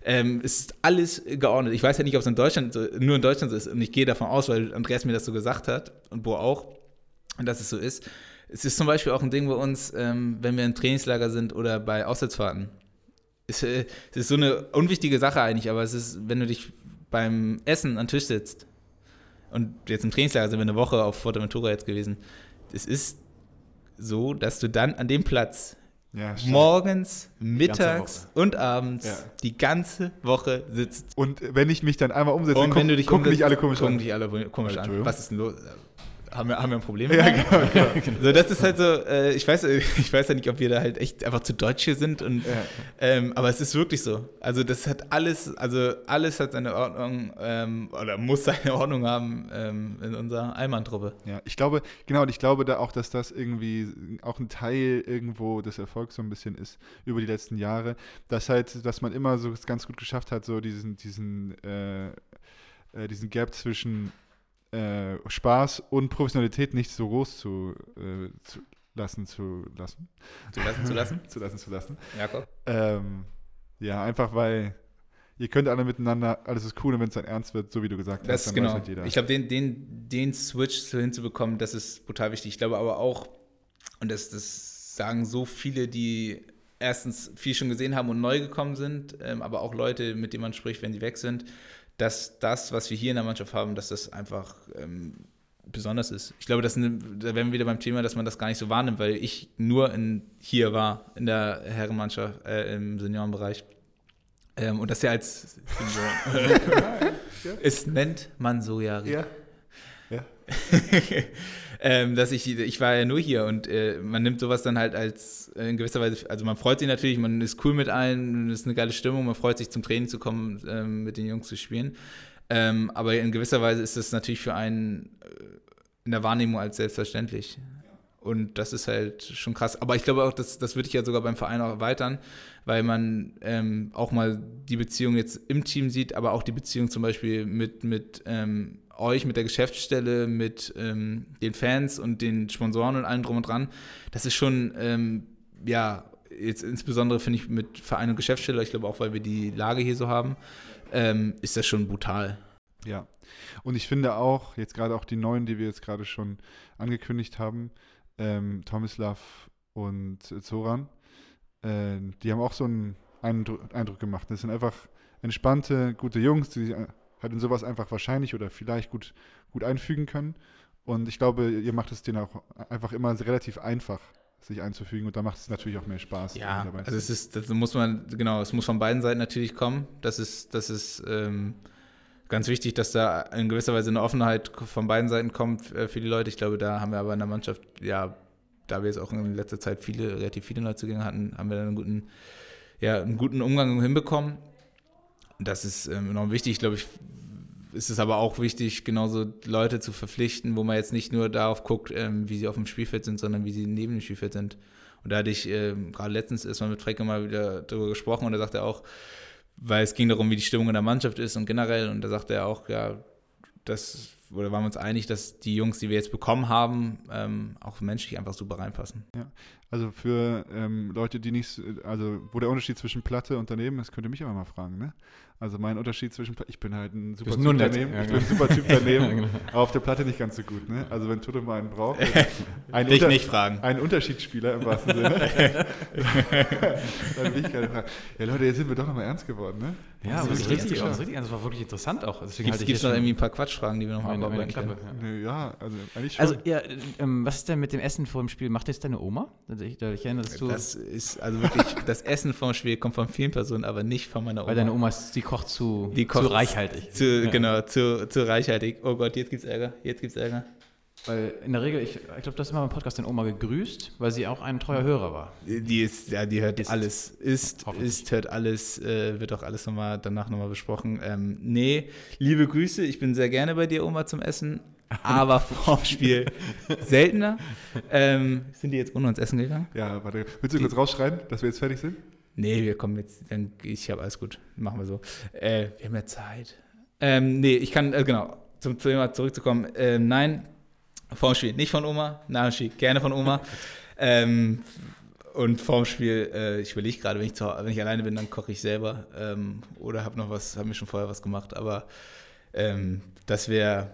Ähm, es ist alles geordnet. Ich weiß ja nicht, ob es in Deutschland, nur in Deutschland so ist und ich gehe davon aus, weil Andreas mir das so gesagt hat und Bo auch, dass es so ist. Es ist zum Beispiel auch ein Ding bei uns, ähm, wenn wir im Trainingslager sind oder bei Auswärtsfahrten es, äh, es ist so eine unwichtige Sache eigentlich, aber es ist, wenn du dich beim Essen an den Tisch sitzt, und jetzt im Trainingslager sind wir eine Woche auf Forteventura jetzt gewesen. Es ist so, dass du dann an dem Platz Ja, morgens, mittags und abends Ja. die ganze Woche sitzt. Und wenn ich mich dann einmal umsetze, guck- gucken mich alle komisch gucken an. dich alle komisch an. Was ist denn los? Haben wir, haben wir ein Problem? Ja, genau, genau. So, das ist halt so, äh, ich, weiß, ich weiß ja nicht, ob wir da halt echt einfach zu deutsch hier sind. Und, Ja. ähm, aber es ist wirklich so. Also das hat alles, also alles hat seine Ordnung ähm, oder muss seine Ordnung haben ähm, in unserer Allmann-Truppe. Ja, ich glaube, genau, und ich glaube da auch, dass das irgendwie auch ein Teil irgendwo des Erfolgs so ein bisschen ist über die letzten Jahre, dass halt, dass man immer so ganz gut geschafft hat, so diesen, diesen, äh, äh, diesen Gap zwischen äh, Spaß und Professionalität nicht so groß zu, äh, zu lassen, zu lassen, Zu lassen, zu lassen. zu lassen, zu lassen. Jakob? Ähm, ja, einfach weil ihr könnt alle miteinander, alles ist cool und wenn es dann ernst wird, so wie du gesagt Das hast, dann weiß genau. halt jeder. Ich glaube, den, den, den Switch hinzubekommen, das ist brutal wichtig. Ich glaube aber auch, und das, das sagen so viele, die erstens viel schon gesehen haben und neu gekommen sind, ähm, aber auch Leute, mit denen man spricht, wenn die weg sind, dass das, was wir hier in der Mannschaft haben, dass das einfach ähm, besonders ist. Ich glaube, das, da wären wir wieder beim Thema, dass man das gar nicht so wahrnimmt, weil ich nur in, hier war, in der Herrenmannschaft, äh, im Seniorenbereich. Ähm, und das ja als Senior. es nennt man so ja. ja. Ähm, dass ich, ich war ja nur hier und äh, man nimmt sowas dann halt als äh, in gewisser Weise, also man freut sich natürlich, man ist cool mit allen, es ist eine geile Stimmung, man freut sich zum Training zu kommen, ähm, mit den Jungs zu spielen. Ähm, aber in gewisser Weise ist es natürlich für einen äh, in der Wahrnehmung als selbstverständlich. Und das ist halt schon krass. Aber ich glaube auch, das, das würde ich ja sogar beim Verein auch erweitern, weil man ähm, auch mal die Beziehung jetzt im Team sieht, aber auch die Beziehung zum Beispiel mit, mit ähm, euch, mit der Geschäftsstelle, mit ähm, den Fans und den Sponsoren und allem drum und dran. Das ist schon, ähm, ja, jetzt insbesondere finde ich mit Verein und Geschäftsstelle, ich glaube auch, weil wir die Lage hier so haben, ähm, ist das schon brutal. Ja, und ich finde auch, jetzt gerade auch die neuen, die wir jetzt gerade schon angekündigt haben, ähm, Tomislav und Zoran, äh, die haben auch so einen Eindru Eindruck gemacht. Das sind einfach entspannte, gute Jungs, die sich äh, halt in sowas einfach wahrscheinlich oder vielleicht gut, gut einfügen können. Und ich glaube, ihr macht es denen auch einfach immer relativ einfach, sich einzufügen. Und da macht es natürlich auch mehr Spaß. Ja, also es ist, das muss man, genau, es muss von beiden Seiten natürlich kommen. Das ist, das ist ähm, ganz wichtig, dass da in gewisser Weise eine Offenheit von beiden Seiten kommt äh, für die Leute. Ich glaube, da haben wir aber in der Mannschaft, ja, da wir jetzt auch in letzter Zeit viele, relativ viele Neuzugänge hatten, haben wir dann einen guten, ja, einen guten Umgang hinbekommen. Das ist ähm, enorm wichtig. Ich glaube, ich ist es aber auch wichtig, genauso Leute zu verpflichten, wo man jetzt nicht nur darauf guckt, ähm, wie sie auf dem Spielfeld sind, sondern wie sie neben dem Spielfeld sind. Und da hatte ich ähm, gerade letztens ist man mit Frecke mal wieder darüber gesprochen und da sagt er auch, weil es ging darum, wie die Stimmung in der Mannschaft ist und generell, und da sagte er auch, ja, das, oder waren wir uns einig, dass die Jungs, die wir jetzt bekommen haben, ähm, auch menschlich einfach super reinpassen. Also für ähm, Leute, die nicht, also wo der Unterschied zwischen Platte und daneben ist, könnt ihr mich aber mal fragen, ne? Also mein Unterschied zwischen, ich bin halt ein super Typ daneben, Ja, ich genau. bin ein super Typ daneben, Ja, genau. aber auf der Platte nicht ganz so gut, ne? Also wenn Toto mal einen braucht, ein, Dich nicht fragen. ein Unterschiedsspieler im wahrsten Sinne, dann will ich keine Frage. Ja Leute, jetzt sind wir doch nochmal ernst geworden, ne? Ja, Das das ist richtig das, richtig, das war wirklich interessant auch. Deswegen Gibt halte ich es hier noch schon irgendwie ein paar Quatschfragen, die wir noch abarbeiten Klappe. können? Ja. Nö, ja, also eigentlich schon. Also, ja, ähm, was ist denn mit dem Essen vor dem Spiel? Macht jetzt deine Oma? Also Ich, ich erinnere, dass du. Das ist also wirklich, das Essen vom Spiel kommt von vielen Personen, aber nicht von meiner Oma. weil deine Oma, ist, die kocht zu, Die kocht zu reichhaltig. Zu, Ja. Genau, zu, zu reichhaltig. Oh Gott, jetzt gibt's Ärger. Jetzt gibt's Ärger. Weil in der Regel, ich, ich glaube, du hast immer beim Podcast deine Oma gegrüßt, weil sie auch ein treuer Hörer war. Die ist, ja, die hört Ist. alles. Ist, ist, hört alles, äh, wird auch alles nochmal, danach nochmal besprochen. Ähm, nee, liebe Grüße, ich bin sehr gerne bei dir, Oma, zum Essen, aber vorm Spiel seltener. Ähm, sind die jetzt ohne uns essen gegangen? ja, warte, willst du kurz rausschreien, dass wir jetzt fertig sind? Nee, wir kommen jetzt, dann, ich habe alles gut, machen wir so. Äh, wir haben ja Zeit. Ähm, nee, ich kann, äh, genau, zum Thema zurückzukommen. Ähm, nein, vorm Spiel, nicht von Oma, nach dem Spiel, gerne von Oma. ähm, und vorm Spiel, äh, ich überlege gerade, wenn ich, zu, wenn ich alleine bin, dann koche ich selber ähm, oder habe noch was, habe mir schon vorher was gemacht, aber ähm, das wäre,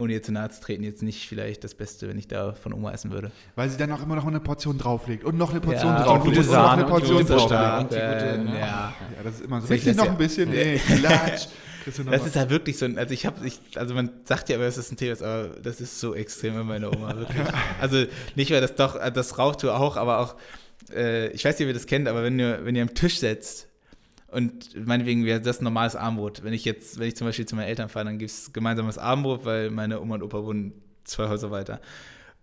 ohne ihr zu nahe zu treten, jetzt nicht vielleicht das Beste, wenn ich da von Oma essen würde. Weil sie dann auch immer noch eine Portion drauflegt und noch eine Portion Ja, drauflegt und gute und noch eine Portion gute drauflegt. Ja, gute, ne? ja. das ist immer so. Richtig das noch ja- ein bisschen, du noch Das ist halt wirklich so ein, also ich habe, ich, also man sagt ja immer, es ist ein Thema, aber das ist so extrem bei meiner Oma, wirklich. Also nicht, weil das doch, das raucht du auch, aber auch, äh, ich weiß nicht, ob ihr das kennt, aber wenn ihr, wenn ihr am Tisch setzt und meinetwegen wäre das ein normales Abendbrot, wenn ich jetzt, wenn ich zum Beispiel zu meinen Eltern fahre, dann gibt es gemeinsames Abendbrot, weil meine Oma und Opa wohnen zwei Häuser weiter.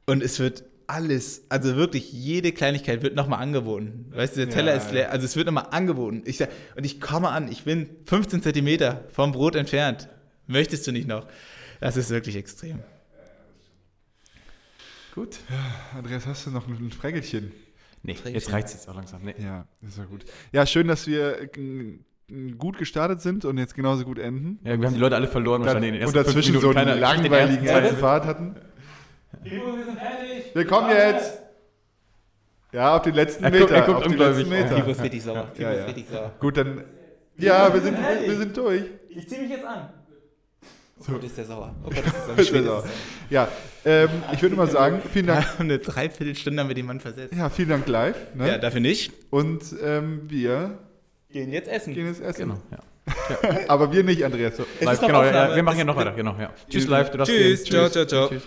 Und es wird alles, also wirklich jede Kleinigkeit wird nochmal angeboten. Weißt du, der Teller Ja, ist leer, also es wird nochmal angeboten. Ich sag, und ich komme an, ich bin 15 Zentimeter vom Brot entfernt. Möchtest du nicht noch? Das ist wirklich extrem. Gut. Andreas, hast du noch ein, ein Frägelchen? Nee, jetzt reicht es jetzt auch langsam. Nee. Ja, ist ja gut. Ja, schön, dass wir äh, gut gestartet sind und jetzt genauso gut enden. Ja, wir haben die Leute alle verloren Dann, wahrscheinlich in den und ersten fünf dazwischen so Minuten. kriegt den langweiligen ersten Fahrt hatten. Wir kommen jetzt! Ja, auf den letzten Er guckt- Meter. er guckt auf den ungläubig. letzten Meter. ist richtig sauer. Ja, ja. Gut, dann. Ja, wir sind, wir sind durch. Ich zieh mich jetzt an. Oh Gott, ist der sauer. Oh Gott, ist Ist der sauer. Ja, ähm, ich würde mal sagen, vielen Dank. Eine Dreiviertelstunde haben wir den Mann versetzt. Ja, vielen Dank live. Ne? Ja, dafür nicht. Und ähm, wir Gehen jetzt essen. gehen jetzt essen. Genau, ja. Aber wir nicht, Andreas. So. Es Live, genau, ja, wir machen ja noch weiter. Genau, ja. Tschüss, live. Du darfst Tschüss, ciao, ciao, ciao. Tschüss.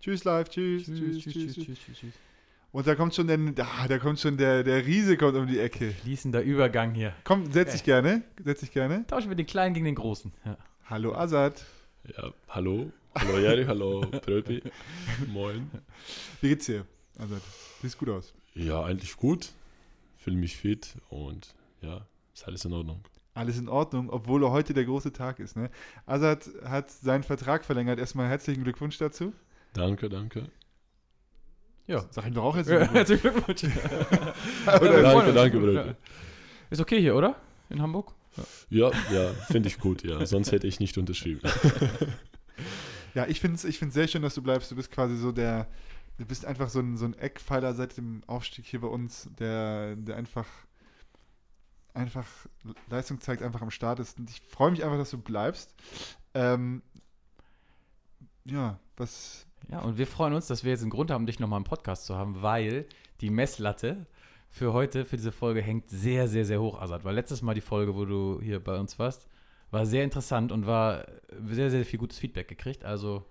Tschüss live, tschüss, tschüss, tschüss, tschüss. tschüss, tschüss. Und da kommt schon, der, ah, da kommt schon der, der Riese kommt um die Ecke. Fließender Übergang hier. Komm, setz dich gerne. Setz dich gerne. Tauschen wir den Kleinen gegen den Großen. Ja. Hallo Azad. Ja, hallo. Hallo Jari, hallo Pröpi. Moin. Wie geht's dir? Azad, siehst gut aus. Ja, eigentlich gut. Fühle mich fit und ja, ist alles in Ordnung. Alles in Ordnung, obwohl heute der große Tag ist. Ne? Azad hat seinen Vertrag verlängert. Erstmal herzlichen Glückwunsch dazu. Danke, danke. Ja. Sag ihm doch auch herzlichen Glückwunsch. Herzlichen Glückwunsch. Danke, danke, Ja. Pröpi. Ist okay hier, oder? In Hamburg? Ja, ja, finde ich gut, ja. Sonst hätte ich nicht unterschrieben. Ja, ich finde es ich find's sehr schön, dass du bleibst. Du bist quasi so der, du bist einfach so ein, so ein Eckpfeiler seit dem Aufstieg hier bei uns, der, der einfach, einfach Leistung zeigt, einfach am Start ist. Und ich freue mich einfach, dass du bleibst. Ähm, ja, was, Ja, und wir freuen uns, dass wir jetzt einen Grund haben, dich nochmal im Podcast zu haben, weil die Messlatte für heute, für diese Folge, hängt sehr, sehr, sehr hoch, Asad. Weil letztes Mal die Folge, wo du hier bei uns warst, war sehr interessant und war sehr, sehr viel gutes Feedback gekriegt. Also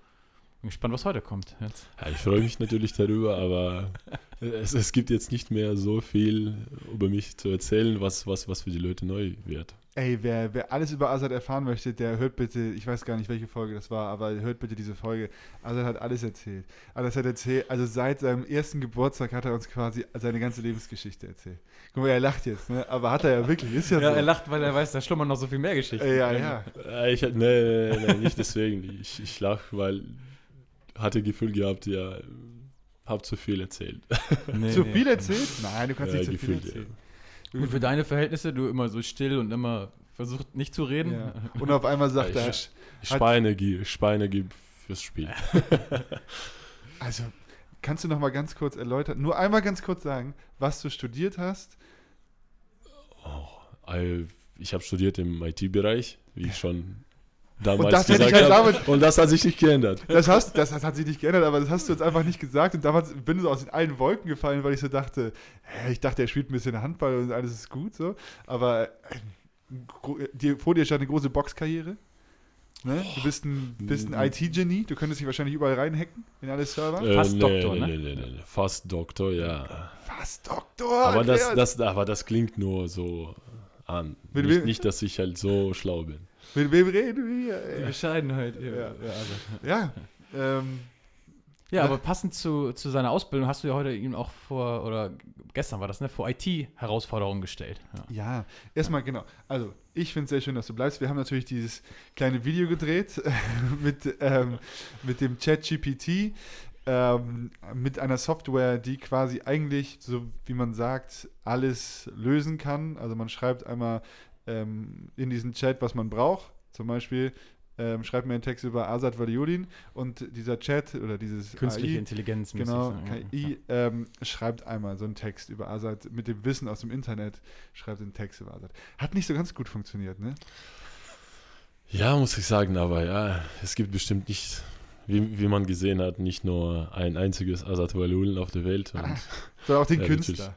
bin gespannt, was heute kommt. Jetzt. Ja, ich freue mich natürlich darüber, aber es, es gibt jetzt nicht mehr so viel über mich zu erzählen, was, was, was für die Leute neu wird. ey, wer, wer alles über Azad erfahren möchte, der hört bitte, ich weiß gar nicht, welche Folge das war, aber hört bitte diese Folge. Azad hat alles erzählt. Azad hat erzählt, also seit seinem ersten Geburtstag hat er uns quasi seine ganze Lebensgeschichte erzählt. Guck mal, er lacht jetzt, ne? aber hat er ja wirklich, ist ja, Ja, so. er lacht, weil er weiß, da schlummern noch so viel mehr Geschichten. Ja, ja. Äh, Ich, nee, nee, nee, nee, nicht deswegen. Ich, ich lache, weil hatte Gefühl gehabt, ja, hab zu viel erzählt. Nee, Zu nee. viel erzählt? Nein, du kannst Ja, nicht zu viel gefühlt, ja. erzählen. Gut, für deine Verhältnisse, du immer so still und immer versucht nicht zu reden. Ja. Und auf einmal sagt er, Ich, ich spare Energie, ich spare Energie fürs Spiel. also kannst du noch mal ganz kurz erläutern, nur einmal ganz kurz sagen, was du studiert hast? Äh, Ich habe studiert im IT-Bereich, wie ich schon Und damals das hätte ich gesagt halt damit, Und das hat sich nicht geändert. das, hast, das, das hat sich nicht geändert, aber das hast du jetzt einfach nicht gesagt und damals bin ich so aus den allen Wolken gefallen, weil ich so dachte, ich dachte, er spielt ein bisschen Handball und alles ist gut so, aber äh, dir, vor dir stand eine große Boxkarriere. Ne? Du bist ein, bist ein. IT-Genie, du könntest dich wahrscheinlich überall reinhacken in alle Server. Äh, Fast nee, Doktor, nee, ne? Nee, nee, nee, nee. Fast Doktor, ja. Was, Doktor? aber, das, das, aber das klingt nur so an. Mit Nicht, nicht, dass ich halt so schlau bin. Mit wem reden wir? Die hier? Bescheidenheit. Ja, Ja. ja, also. Ja, ähm, ja aber passend zu, zu seiner Ausbildung hast du ja heute ihm auch vor, oder gestern war das, ne, vor IT-Herausforderungen gestellt. Ja. Ja, erstmal genau. Also, ich finde es sehr schön, dass du bleibst. Wir haben natürlich dieses kleine Video gedreht mit, ähm, mit dem Chat-GPT, ähm, mit einer Software, die quasi eigentlich, so wie man sagt, alles lösen kann. Also, man schreibt einmal ähm, in diesen Chat, was man braucht. Zum Beispiel ähm, schreibt mir einen Text über Asad Valiulin und dieser Chat oder dieses Künstliche AI, Intelligenz. Genau, mäßig, KI ähm, schreibt einmal so einen Text über Assad mit dem Wissen aus dem Internet, schreibt einen Text über Assad. Hat nicht so ganz gut funktioniert, ne? Ja, muss ich sagen, aber ja, es gibt bestimmt nicht, wie, wie man gesehen hat, nicht nur ein einziges Azad Walul auf der Welt. Und, Sondern auch den Ja, Künstler.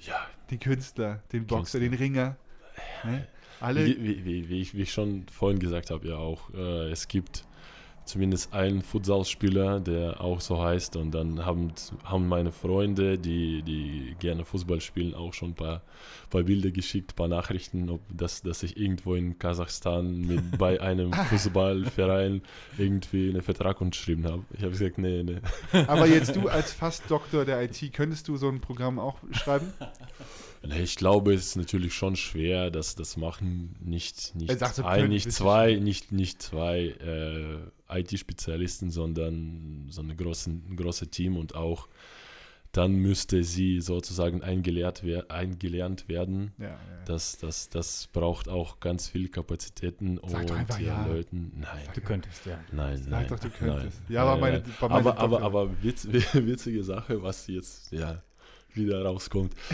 ja, Den Künstler, den Boxer, den Ringer. Ne? Alle, Wie, wie, wie, wie, ich, wie ich schon vorhin gesagt habe, ja auch, äh, es gibt zumindest einen Futsalspieler, der auch so heißt. Und dann haben, haben meine Freunde, die, die gerne Fußball spielen, auch schon ein paar, paar Bilder geschickt, ein paar Nachrichten, ob das, dass ich irgendwo in Kasachstan mit, bei einem Fußballverein irgendwie einen Vertrag unterschrieben habe. Ich habe gesagt, nee, nee. aber jetzt du als fast Doktor der IT, könntest du so ein Programm auch schreiben? Nee, Ich glaube, es ist natürlich schon schwer, dass das machen nicht, nicht so, ein, nicht zwei, nicht, nicht zwei äh, IT-Spezialisten, sondern so ein großes Team und auch dann müsste sie sozusagen eingelernt, wer, eingelernt werden. Ja, ja. Das, das, das braucht auch ganz viel Kapazitäten Sag doch und einfach ja, ja. Leuten. Nein, Du könntest, ja. nein, Sag nein. doch, du nein. könntest. Ja, aber meine- bei meinem aber, aber, aber witz, witzige Sache, was jetzt ja wieder rauskommt.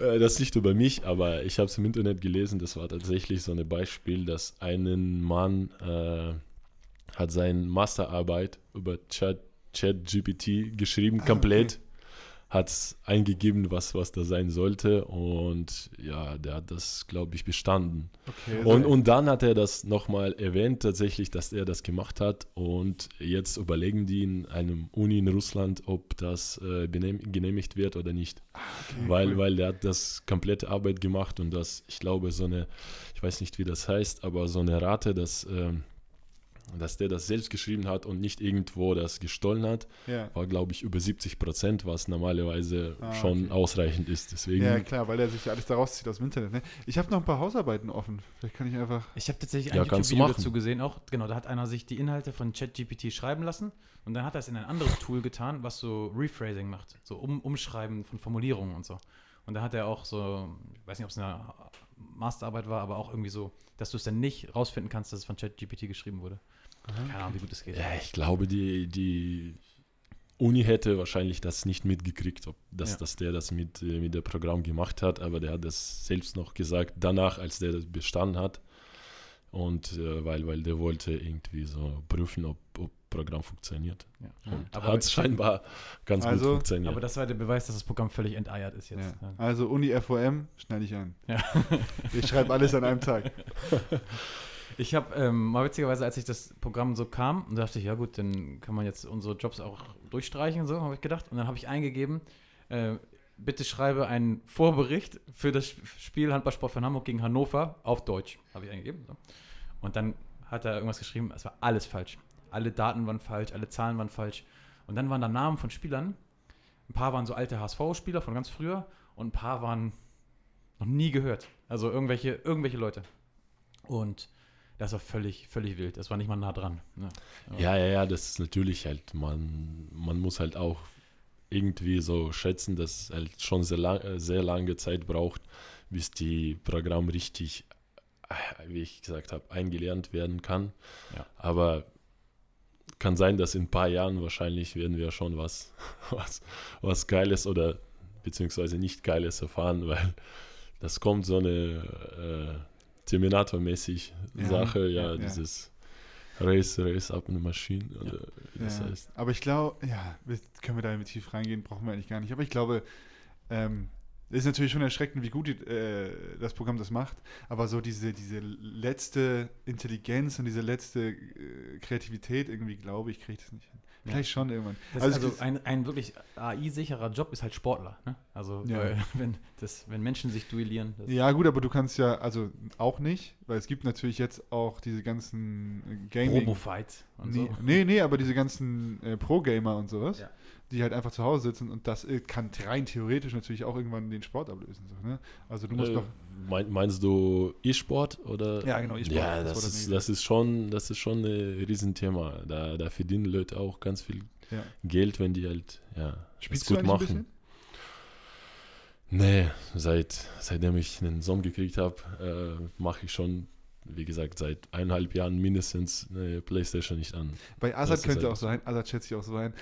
Äh, das nicht über mich, aber ich habe es im Internet gelesen. Das war tatsächlich so ein Beispiel, dass einen Mann äh, hat seine Masterarbeit über Chat, ChatGPT geschrieben, komplett. Hat es eingegeben, was, was da sein sollte. Und ja, der hat das, glaube ich, bestanden. Okay, Und, und dann hat er das nochmal erwähnt, tatsächlich, dass er das gemacht hat. Und jetzt überlegen die in einem Uni in Russland, ob das äh, genehmigt wird oder nicht. okay, weil, cool. weil der hat das komplette Arbeit gemacht und das, ich glaube, so eine, ich weiß nicht, wie das heißt, aber so eine Rate, dass, ähm, dass der das selbst geschrieben hat und nicht irgendwo das gestohlen hat, ja. war, glaube ich, über 70 Prozent, was normalerweise Ah, schon okay. ausreichend ist. Deswegen, ja, klar, weil er sich ja alles da rauszieht aus dem Internet. Ne? Ich habe noch ein paar Hausarbeiten offen. Vielleicht kann ich einfach. Ich habe tatsächlich Ja, ein du YouTube-Video dazu gesehen, auch, genau, da hat einer sich die Inhalte von ChatGPT schreiben lassen und dann hat er es in ein anderes Tool getan, was so Rephrasing macht, so um, Umschreiben von Formulierungen und so. Und da hat er auch so, ich weiß nicht, ob es eine Masterarbeit war, aber auch irgendwie so, dass du es dann nicht rausfinden kannst, dass es von ChatGPT geschrieben wurde. Keine Ahnung, wie gut das geht. Ja, ich glaube, die, die Uni hätte wahrscheinlich das nicht mitgekriegt, ob das, Ja. dass der das mit, äh, mit dem Programm gemacht hat, aber der hat das selbst noch gesagt, danach, als der das bestanden hat. Und äh, weil, weil der wollte irgendwie so prüfen, ob, ob Programm funktioniert. Ja. Und Aber hat es scheinbar ganz Also, gut funktioniert. Aber das war der Beweis, dass das Programm völlig enteiert ist jetzt. Ja. Ja. Also Uni FOM, schneide ich an. Ja. Ich schreibe alles an einem Tag. Ich habe ähm, mal witzigerweise, als ich das Programm so kam, dachte ich, ja gut, dann kann man jetzt unsere Jobs auch durchstreichen, so habe ich gedacht. Und dann habe ich eingegeben, äh, bitte schreibe einen Vorbericht für das Spiel Handballsport von Hamburg gegen Hannover auf Deutsch. Habe ich eingegeben. So. Und dann hat er irgendwas geschrieben, es war alles falsch. Alle Daten waren falsch, alle Zahlen waren falsch. Und dann waren da Namen von Spielern. Ein paar waren so alte HSV-Spieler von ganz früher und ein paar waren noch nie gehört. Also irgendwelche, irgendwelche Leute. Und das war völlig, völlig wild. Das war nicht mal nah dran. ne? Ja. Ja, ja, das ist natürlich halt, man, man muss halt auch irgendwie so schätzen, dass halt schon sehr, lang, sehr lange Zeit braucht, bis die Programm richtig, äh, wie ich gesagt habe, eingelernt werden kann. Ja. Aber kann sein, dass in ein paar Jahren wahrscheinlich werden wir schon was, was, was Geiles oder beziehungsweise nicht Geiles erfahren, weil das kommt so eine äh, Terminator-mäßig Ja, Sache, ja, ja, ja. dieses Race, Race up in the Machine, oder wie das Ja. heißt. Aber ich glaube, ja, können wir da mit tief reingehen, brauchen wir eigentlich gar nicht. Aber ich glaube, ähm, es ist natürlich schon erschreckend, wie gut die, äh, das Programm das macht. Aber so diese, diese letzte Intelligenz und diese letzte äh, Kreativität, irgendwie glaube ich, kriege ich das nicht hin. Vielleicht schon irgendwann. Also also ein, ein wirklich AI-sicherer Job ist halt Sportler. Ne? Also Ja. weil, wenn, das, wenn Menschen sich duellieren. Ja, gut, aber du kannst ja, also auch nicht, weil es gibt natürlich jetzt auch diese ganzen Gaming. Robofight und Nee, so. nee, nee, aber diese ganzen äh, Pro-Gamer und sowas, Ja. Die halt einfach zu Hause sitzen und das äh, kann rein theoretisch natürlich auch irgendwann den Sport ablösen. So, ne? Also du musst Äh, doch. mein, meinst du E-Sport oder? Ja, genau, E-Sport, Ja, das ist, das ist schon, das ist schon ein Riesenthema. Da, da verdienen Leute auch ganz viel Ja. Geld, wenn die halt ja, Spielst gut machen. Nee, seit, seitdem ich einen Sohn gekriegt habe, äh, mache ich schon, wie gesagt, seit eineinhalb Jahren mindestens eine Playstation nicht an. Bei Azad könnte halt auch sein, Azad schätze ich auch so ein.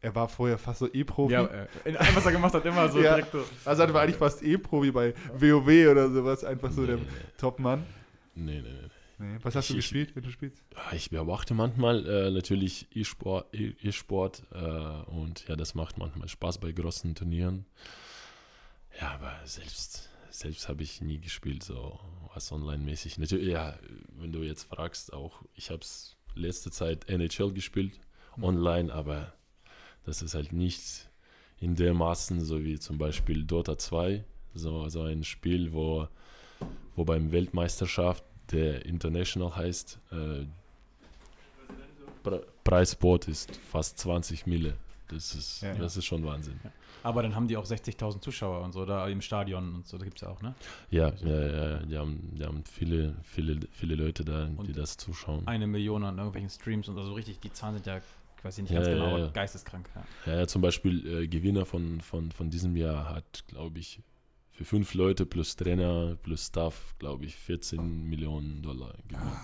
Er war vorher fast so E-Profi. Ja, äh, in allem, was er gemacht hat, immer so Ja. direkt so. Azad war eigentlich fast E-Profi bei WoW oder sowas, einfach so nee, der Top-Mann. nee, nee, nee. Nee. Was hast du Ich- gespielt, wenn du spielst? Ich beobachte manchmal äh, natürlich E-Sport, E- E-Sport äh, und ja, das macht manchmal Spaß bei großen Turnieren. Ja, aber selbst, selbst habe ich nie gespielt, so was online-mäßig. Natürlich, ja, wenn du jetzt fragst, auch ich habe es letzte Zeit NHL gespielt, Mhm. online, aber das ist halt nicht in der Maßen, so wie zum Beispiel Dota 2, so, so ein Spiel, wo, wo beim Weltmeisterschaft, der International heißt, äh, Pre Preisboard ist fast 20 Mille. Das ist, Ja. das ist schon Wahnsinn. Aber dann haben die auch 60.000 Zuschauer und so, da im Stadion und so, da gibt es ja auch, ne? Ja, ja, ja, die haben, die haben viele, viele, viele Leute da, die das zuschauen. Eine Million an irgendwelchen Streams und so, so richtig, die Zahlen sind ja, ich weiß nicht Ja, ganz ja, genau, ja. aber geisteskrank. Ja. Ja, ja, zum Beispiel äh, Gewinner von, von, von diesem Jahr hat, glaube ich, für fünf Leute plus Trainer plus Staff, glaube ich, 14 Millionen Dollar gewonnen.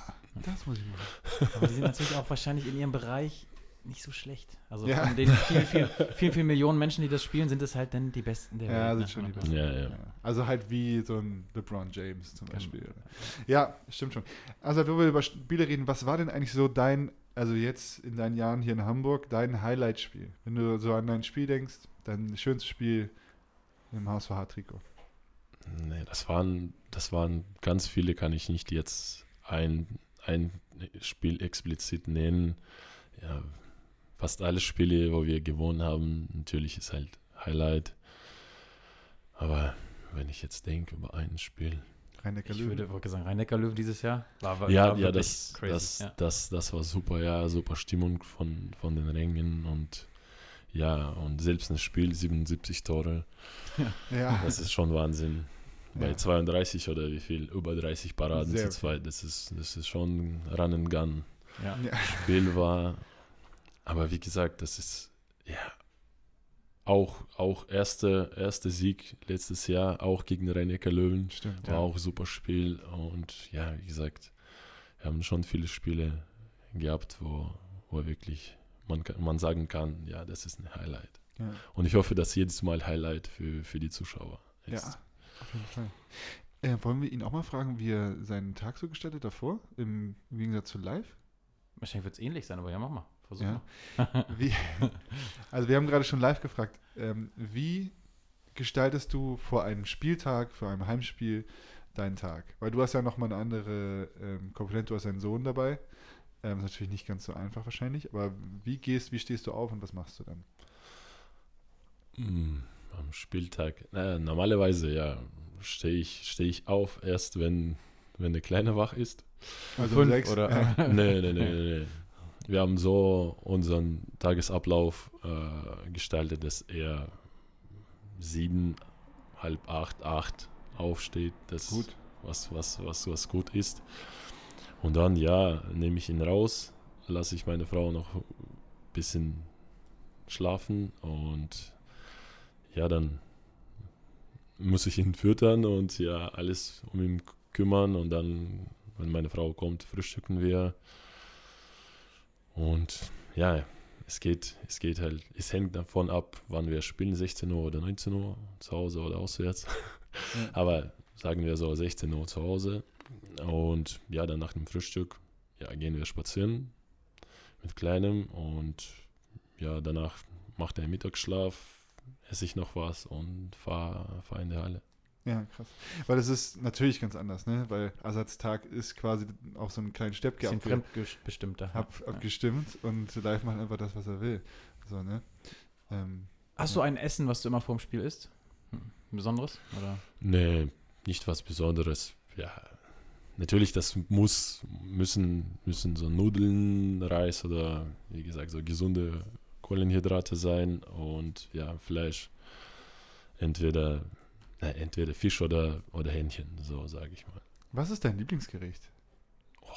Das muss ich machen. Aber die sind natürlich auch wahrscheinlich in ihrem Bereich nicht so schlecht. Also Ja. von den vielen, vielen, vielen, vielen Millionen Menschen, die das spielen, sind es halt dann die Besten der Ja, Welt. sind ne? schon die Ja. Besten. Ja, ja. Ja. Also halt wie so ein LeBron James zum Genau. Beispiel. Ja, stimmt schon. Also, wo wir über Spiele reden, was war denn eigentlich so dein, also jetzt in deinen Jahren hier in Hamburg, dein Highlight-Spiel? Wenn du so an dein Spiel denkst, dein schönstes Spiel im HSV-Trikot. Nee, das waren, das waren ganz viele, kann ich nicht jetzt ein, ein Spiel explizit nennen. Ja, fast alle Spiele, wo wir gewonnen haben, natürlich ist halt Highlight. Aber wenn ich jetzt denke über ein Spiel. Rhein-Neckar Ich Löwen. würde wirklich sagen, Rhein-Neckar-Löwen dieses Jahr war, war ja, war ja, das, crazy. das, ja. das, das war super, ja, super Stimmung von, von den Rängen und ja, und selbst ein Spiel, 77 Tore, Ja, das ist schon Wahnsinn. Bei Ja. 32 oder wie viel, über 30 Paraden Sehr zu zweit, das ist, das ist schon Run and Gun. Ja. ja. Spiel war, aber wie gesagt, das ist ja auch, auch erste, erste Sieg letztes Jahr, auch gegen Rhein-Neckar Löwen. stimmt. War Ja. auch ein super Spiel und ja, wie gesagt, wir haben schon viele Spiele gehabt, wo, wo wirklich man, man sagen kann, ja, das ist ein Highlight. Ja. Und ich hoffe, dass jedes Mal Highlight für, für die Zuschauer Ja, ist. auf jeden Fall. Äh, wollen wir ihn auch mal fragen, wie er seinen Tag so gestaltet davor, im, im Gegensatz zu live? Wahrscheinlich wird es ähnlich sein, aber ja, mach mal. Versuch Ja. mal. Wie, also wir haben gerade schon live gefragt, ähm, wie gestaltest du vor einem Spieltag, vor einem Heimspiel deinen Tag? Weil du hast ja nochmal eine andere ähm, Komponente, du hast einen Sohn dabei. Ähm, ist natürlich nicht ganz so einfach wahrscheinlich, aber wie gehst, wie stehst du auf und was machst du dann? Mm, Am Spieltag, naja, normalerweise ja, stehe ich, steh ich auf, erst wenn, wenn der Kleine wach ist. Also Fünf sechs- oder- Ja. nee, nee, nee, nee, nee. Wir haben so unseren Tagesablauf äh, gestaltet, dass er sieben, halb acht, acht aufsteht. Das Gut. Was, was, was, was gut ist. Und dann, ja, nehme ich ihn raus, lasse ich meine Frau noch ein bisschen schlafen und ja, dann muss ich ihn füttern und ja, alles um ihn kümmern und dann, wenn meine Frau kommt, frühstücken wir. Und ja, es geht, es geht halt, es hängt davon ab, wann wir spielen, 16 Uhr oder 19 Uhr, zu Hause oder auswärts. Ja. Aber sagen wir so 16 Uhr zu Hause. Und ja, dann nach dem Frühstück ja, gehen wir spazieren mit Kleinem und ja, danach macht er Mittagsschlaf, esse ich noch was und fahre fahr in die Halle. Ja, krass. Weil es ist natürlich ganz anders, ne? Weil Ersatztag ist quasi auf so einen kleinen Steppke abge fremdbestimmter. ab, abgestimmt und live macht einfach das, was er will. So, ne? Ähm, Hast du ein Essen, was du immer vorm Spiel isst? Hm. Ein besonderes? Oder? Nee, nicht was Besonderes. Ja, natürlich, das muss, müssen, müssen so Nudeln, Reis oder wie gesagt, so gesunde Kohlenhydrate sein und ja, Fleisch. Entweder, na, entweder Fisch oder, oder Hähnchen, so sage ich mal. was ist dein Lieblingsgericht? Oh.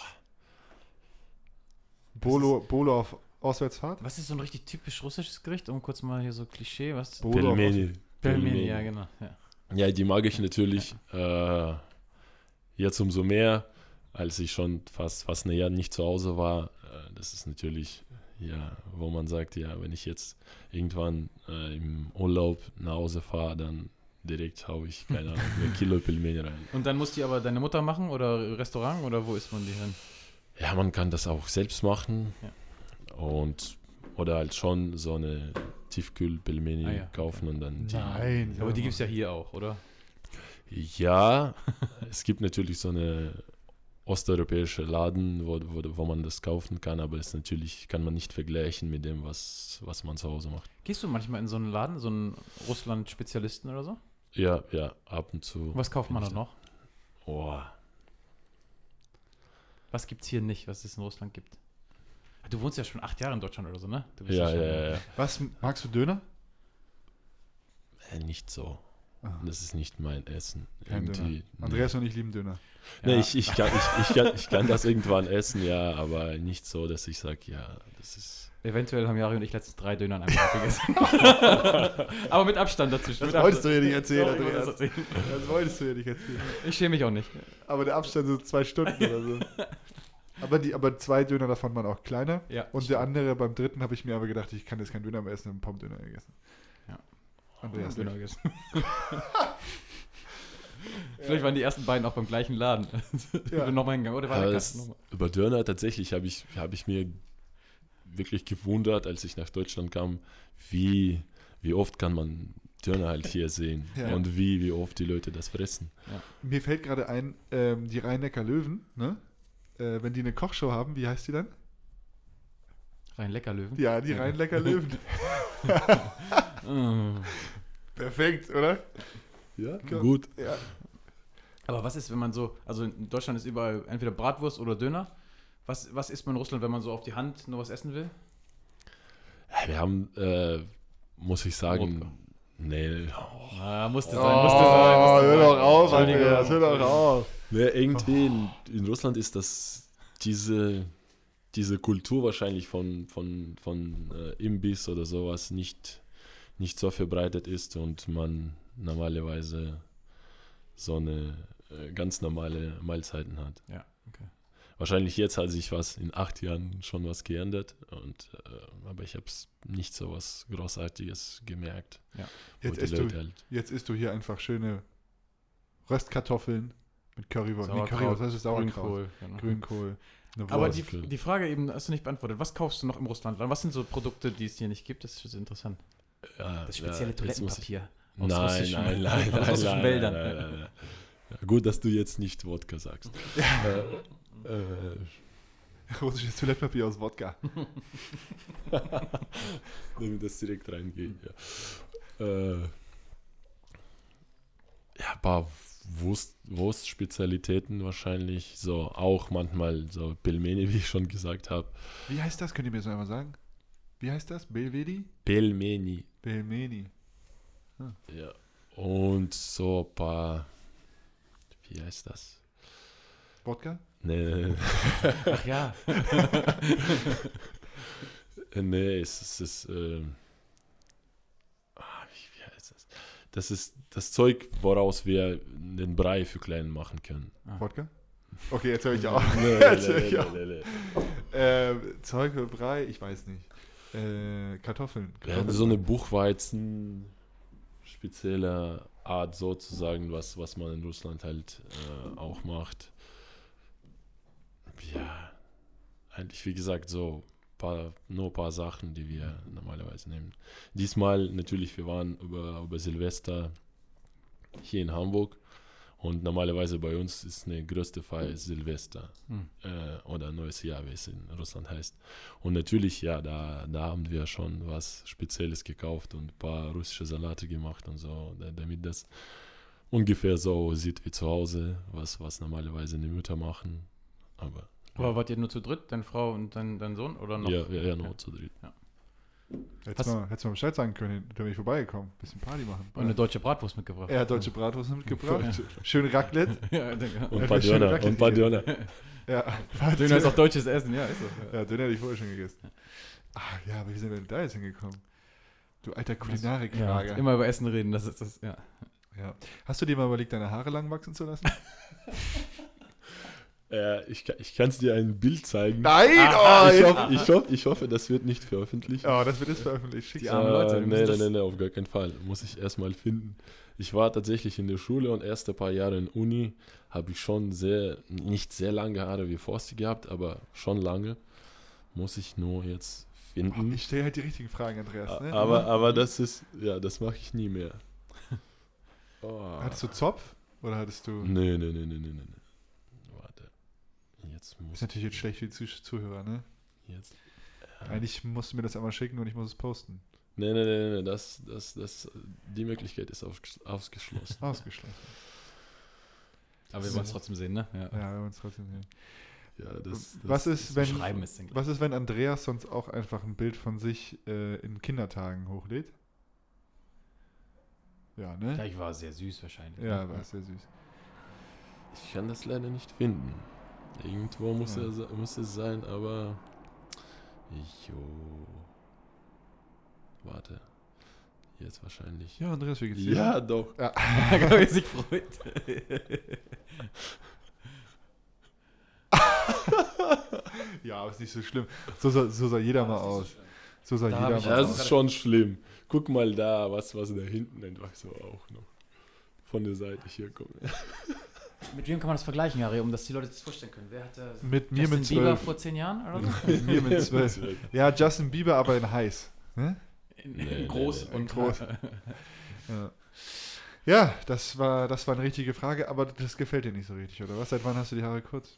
Bolo, Bolo auf Auswärtsfahrt? Was ist so ein richtig typisch russisches Gericht? Um kurz mal hier so Klischee, was? Bolo auf Pelmeni. Pelmeni, ja, genau. Ja. Ja, die mag ich natürlich äh, jetzt umso mehr, als ich schon fast, fast ein Jahr nicht zu Hause war. Äh, das ist natürlich, ja, wo man sagt, ja, wenn ich jetzt irgendwann äh, im Urlaub nach Hause fahre, dann direkt haue ich, keine Ahnung, ein Kilo Pelmeni rein. Und dann muss die aber deine Mutter machen oder Restaurant oder wo isst man die hin? Ja, man kann das auch selbst machen. Ja. Und oder halt schon so eine Tiefkühl-Pelmeni Ah ja, kaufen und dann die. Nein. Aber die gibt es ja hier auch, oder? Ja, es gibt natürlich so eine osteuropäische Laden, wo, wo, wo man das kaufen kann, aber es natürlich kann man nicht vergleichen mit dem, was, was man zu Hause macht. Gehst du manchmal in so einen Laden, so einen Russland-Spezialisten oder so? Ja, ja, ab und zu. Was kauft man da noch? Oh, Was gibt es hier nicht, was es in Russland gibt? Du wohnst ja schon acht Jahre in Deutschland oder so, ne? Du ja, schon, ja, ja, ja. Was, magst du Döner? Äh, Nicht so. Ah, Das ist nicht mein Essen. Irgendwie, Andreas und ich lieben Döner. Nee, Ja. ich, ich, kann, ich, ich, kann, ich kann das irgendwann essen, ja, aber nicht so, dass ich sage, ja, das ist. Eventuell haben Jari und ich letztens drei Döner an einem Tag gegessen. Aber mit Abstand dazwischen. Das mit wolltest du Abstand. ja nicht erzählen, Doch, das erzählen. Das wolltest du ja nicht erzählen. Ich schäme mich auch nicht. Aber der Abstand sind zwei Stunden oder so. Aber, die, aber zwei Döner davon waren auch kleiner. Ja, Und der andere, beim dritten, habe ich mir aber gedacht, ich kann jetzt keinen Döner mehr essen, einen Pommdöner gegessen. Ja. Andreas Döner gegessen. Vielleicht waren die ersten beiden auch beim gleichen Laden. Ja. Ja. nochmal hingegangen. Oder war Aber der das, über Döner tatsächlich habe ich, hab ich mir wirklich gewundert, als ich nach Deutschland kam, wie, wie oft kann man Döner halt hier sehen Ja. und wie, wie oft die Leute das fressen. Mir fällt gerade ein, ähm, die Rhein-Neckar Löwen, ne? Äh, wenn die eine Kochshow haben, wie heißt die dann? Rein lecker Löwen. Ja, die Rhein-Neckar Löwen. Mm. Perfekt, oder? Ja, Ja. gut. Ja. Aber was ist, wenn man so, also in Deutschland ist überall entweder Bratwurst oder Döner. Was, was isst man in Russland, wenn man so auf die Hand nur was essen will? Wir haben, äh, muss ich sagen, Wodka. nee, Ah, musste Oh, sein, musste sein. Musste hör sein. doch auf. Andreas, hör doch auf. nee irgendwie in, in Russland ist das diese, diese Kultur wahrscheinlich von, von, von äh, Imbiss oder sowas nicht, nicht so verbreitet ist und man normalerweise so eine äh, ganz normale Mahlzeiten hat. Ja, okay. Wahrscheinlich jetzt hat sich was in acht Jahren schon was geändert, und, äh, aber ich habe es nicht so was Großartiges gemerkt. wo Jetzt isst, du, halt, jetzt isst du hier einfach schöne Röstkartoffeln mit Currywurst. Nee, Currywurst, das ist Sauerkraut. Grünkohl. Genau. Grünkohl. Eine Aber die, die Frage eben hast du nicht beantwortet. Was kaufst du noch im Russlandland? Was sind so Produkte, die es hier nicht gibt? Das ist interessant. ja, Das spezielle ja, Toilettenpapier. aus Nein, russischen- nein, nein, aus nein, russischen nein, Wäldern. nein, nein, nein, nein. Ja, gut, dass du jetzt nicht Wodka sagst. äh, äh, russisches Toilettenpapier aus Wodka. damit das direkt reingeht. Ja, äh, ja ein paar Wurst, Wurstspezialitäten wahrscheinlich. So auch manchmal so Pelmeni, wie ich schon gesagt habe. Wie heißt das? Könnt ihr mir das einmal sagen? Wie heißt das? Belvedi? Pelmeni. Belmeni. Ja. Und so ein paar. Wie heißt das? Wodka? Nee, nee, Ach ja. nee, es, ist- es ist. ah, wie, wie heißt das? Das ist das Zeug, woraus wir den Brei für Kleinen machen können. Wodka? Okay, jetzt höre ich auf. Nee, nee, Jetzt höre nee, ich nee, auf. nee, nee. Zeug für Brei, ich weiß nicht. Äh, Kartoffeln. Ja, so eine Buchweizen spezielle Art sozusagen, was, was man in Russland halt äh, auch macht. Ja, eigentlich wie gesagt so paar, nur ein paar Sachen, die wir normalerweise nehmen. Diesmal natürlich, wir waren über, über Silvester hier in Hamburg und normalerweise bei uns ist eine größte Feier Silvester Hm. äh, oder neues Jahr, wie es in Russland heißt. Und natürlich, ja, da, da haben wir schon was Spezielles gekauft und ein paar russische Salate gemacht und so, da- damit das ungefähr so sieht wie zu Hause, was, was normalerweise die Mütter machen. Aber Aber wart ihr nur zu dritt, deine Frau und dein, dein Sohn? Oder noch? ja, ja, ja, nur zu dritt. Hättest Hast- du mal, hättest mal Bescheid sagen können, da bin ich vorbeigekommen. Bisschen Party machen. Und eine deutsche Bratwurst mitgebracht. Er hat deutsche Bratwurst mitgebracht. Schön Raclette. ja, danke. Und Ja, ein paar Döner, und paar. Döner. Ja. Döner ist auch deutsches Essen, ja, ist so. Ja. Ja, Döner hätte ich vorher schon gegessen. Ach ja, aber wie sind wir denn da jetzt hingekommen? Du alter Kulinarikfrage. Ja, immer über Essen reden, das ist das, ja. Ja. Hast du dir mal überlegt, deine Haare lang wachsen zu lassen? Äh, ich ich kann es dir ein Bild zeigen. Nein! Ah, oh, ich, hoffe, ich, hoffe, ich hoffe, das wird nicht veröffentlicht. oh, das wird jetzt veröffentlicht. Schick's Die armen Leute, Äh, die nee, nee, das- nee, nee, auf gar keinen Fall. Muss ich erstmal finden. Ich war tatsächlich in der Schule und erste paar Jahre in Uni habe ich schon sehr, nicht sehr lange Haare wie Forsti gehabt, aber schon lange. Muss ich nur jetzt finden. Ich stelle halt die richtigen Fragen, Andreas. Ne? aber, aber das ist, ja, das mache ich nie mehr. Oh. Hattest du Zopf? Oder hattest du. Nee, nee, nee, nee, nee. nee. Ist natürlich jetzt schlecht für die Zuh- Zuhörer, ne? Jetzt. Ja. Eigentlich musst du mir das einmal schicken und ich muss es posten. Nee, nee, nee, nee, das, das, das, die Möglichkeit ist ausges- ausgeschlossen. Ausgeschlossen. Aber wir wollen es trotzdem sehen, ne? Ja. Ja, wir wollen es trotzdem sehen. Ja, das, das Was ist, wenn. Schreiben ist denn Was ist, wenn Andreas sonst auch einfach ein Bild von sich äh, in Kindertagen hochlädt? Ja, ne? Gleich war sehr süß wahrscheinlich. Ja, ne? war sehr süß. Ich kann das leider nicht finden. Irgendwo muss, Ja. er, muss es sein, aber. Jo. Warte. Jetzt wahrscheinlich. Ja, Andreas, wie geht's dir? Ja, doch. Ja. Wie er sich freut. ja, aber ist nicht so schlimm. So sah, so sah jeder mal aus. So sah Da jeder ich mal Ja, Also das aus. ist schon schlimm. Guck mal da, was, was da hinten einfach so auch noch von der Seite hier kommt. Mit wem kann man das vergleichen, Jari, um dass die Leute sich das vorstellen können? Wer hatte Mit mir Justin mit Bieber zwölf. vor zehn Jahren oder so? Mit mir mit zwölf. Ja, Justin Bieber, aber in heiß. Ne? In, Nee, in nee, groß nee. und Groß. Ja. ja, das war, das war eine richtige Frage, aber das gefällt dir nicht so richtig, oder was? Seit wann hast du die Haare kurz?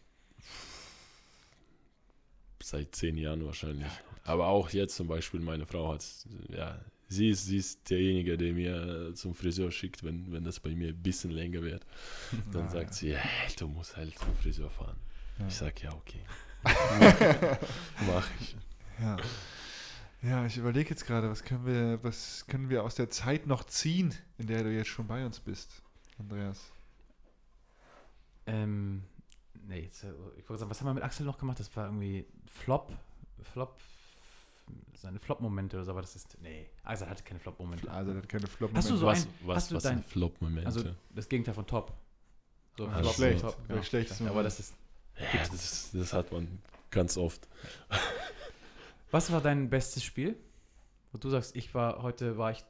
Seit zehn Jahren wahrscheinlich. Aber auch jetzt zum Beispiel, meine Frau hat, ja, sie ist, sie ist derjenige, der mir zum Friseur schickt, wenn, wenn das bei mir ein bisschen länger wird. Dann Ah, sagt sie, hey, du musst halt zum Friseur fahren. Ja. Ich sag, ja, okay. Mach ich. Ja. Ja, ich überlege jetzt gerade, was können wir, was können wir aus der Zeit noch ziehen, in der du jetzt schon bei uns bist, Andreas? Ähm, nee, jetzt, äh, ich wollte sagen, was haben wir mit Axel noch gemacht? Das war irgendwie Flop, Flop, seine Flop-Momente oder so, aber das ist, nee, Axel hatte keine Flop-Momente. Also, das hat keine flop Hast du so was ein- was, hast du was dein- sind Flop-Momente? Also das Gegenteil von Top. So Ah, Flop, schlecht. Top, Der schlechteste Aber das ist, ja, das, das hat man ganz oft. was war dein bestes Spiel? Wo du sagst, ich war, heute war ich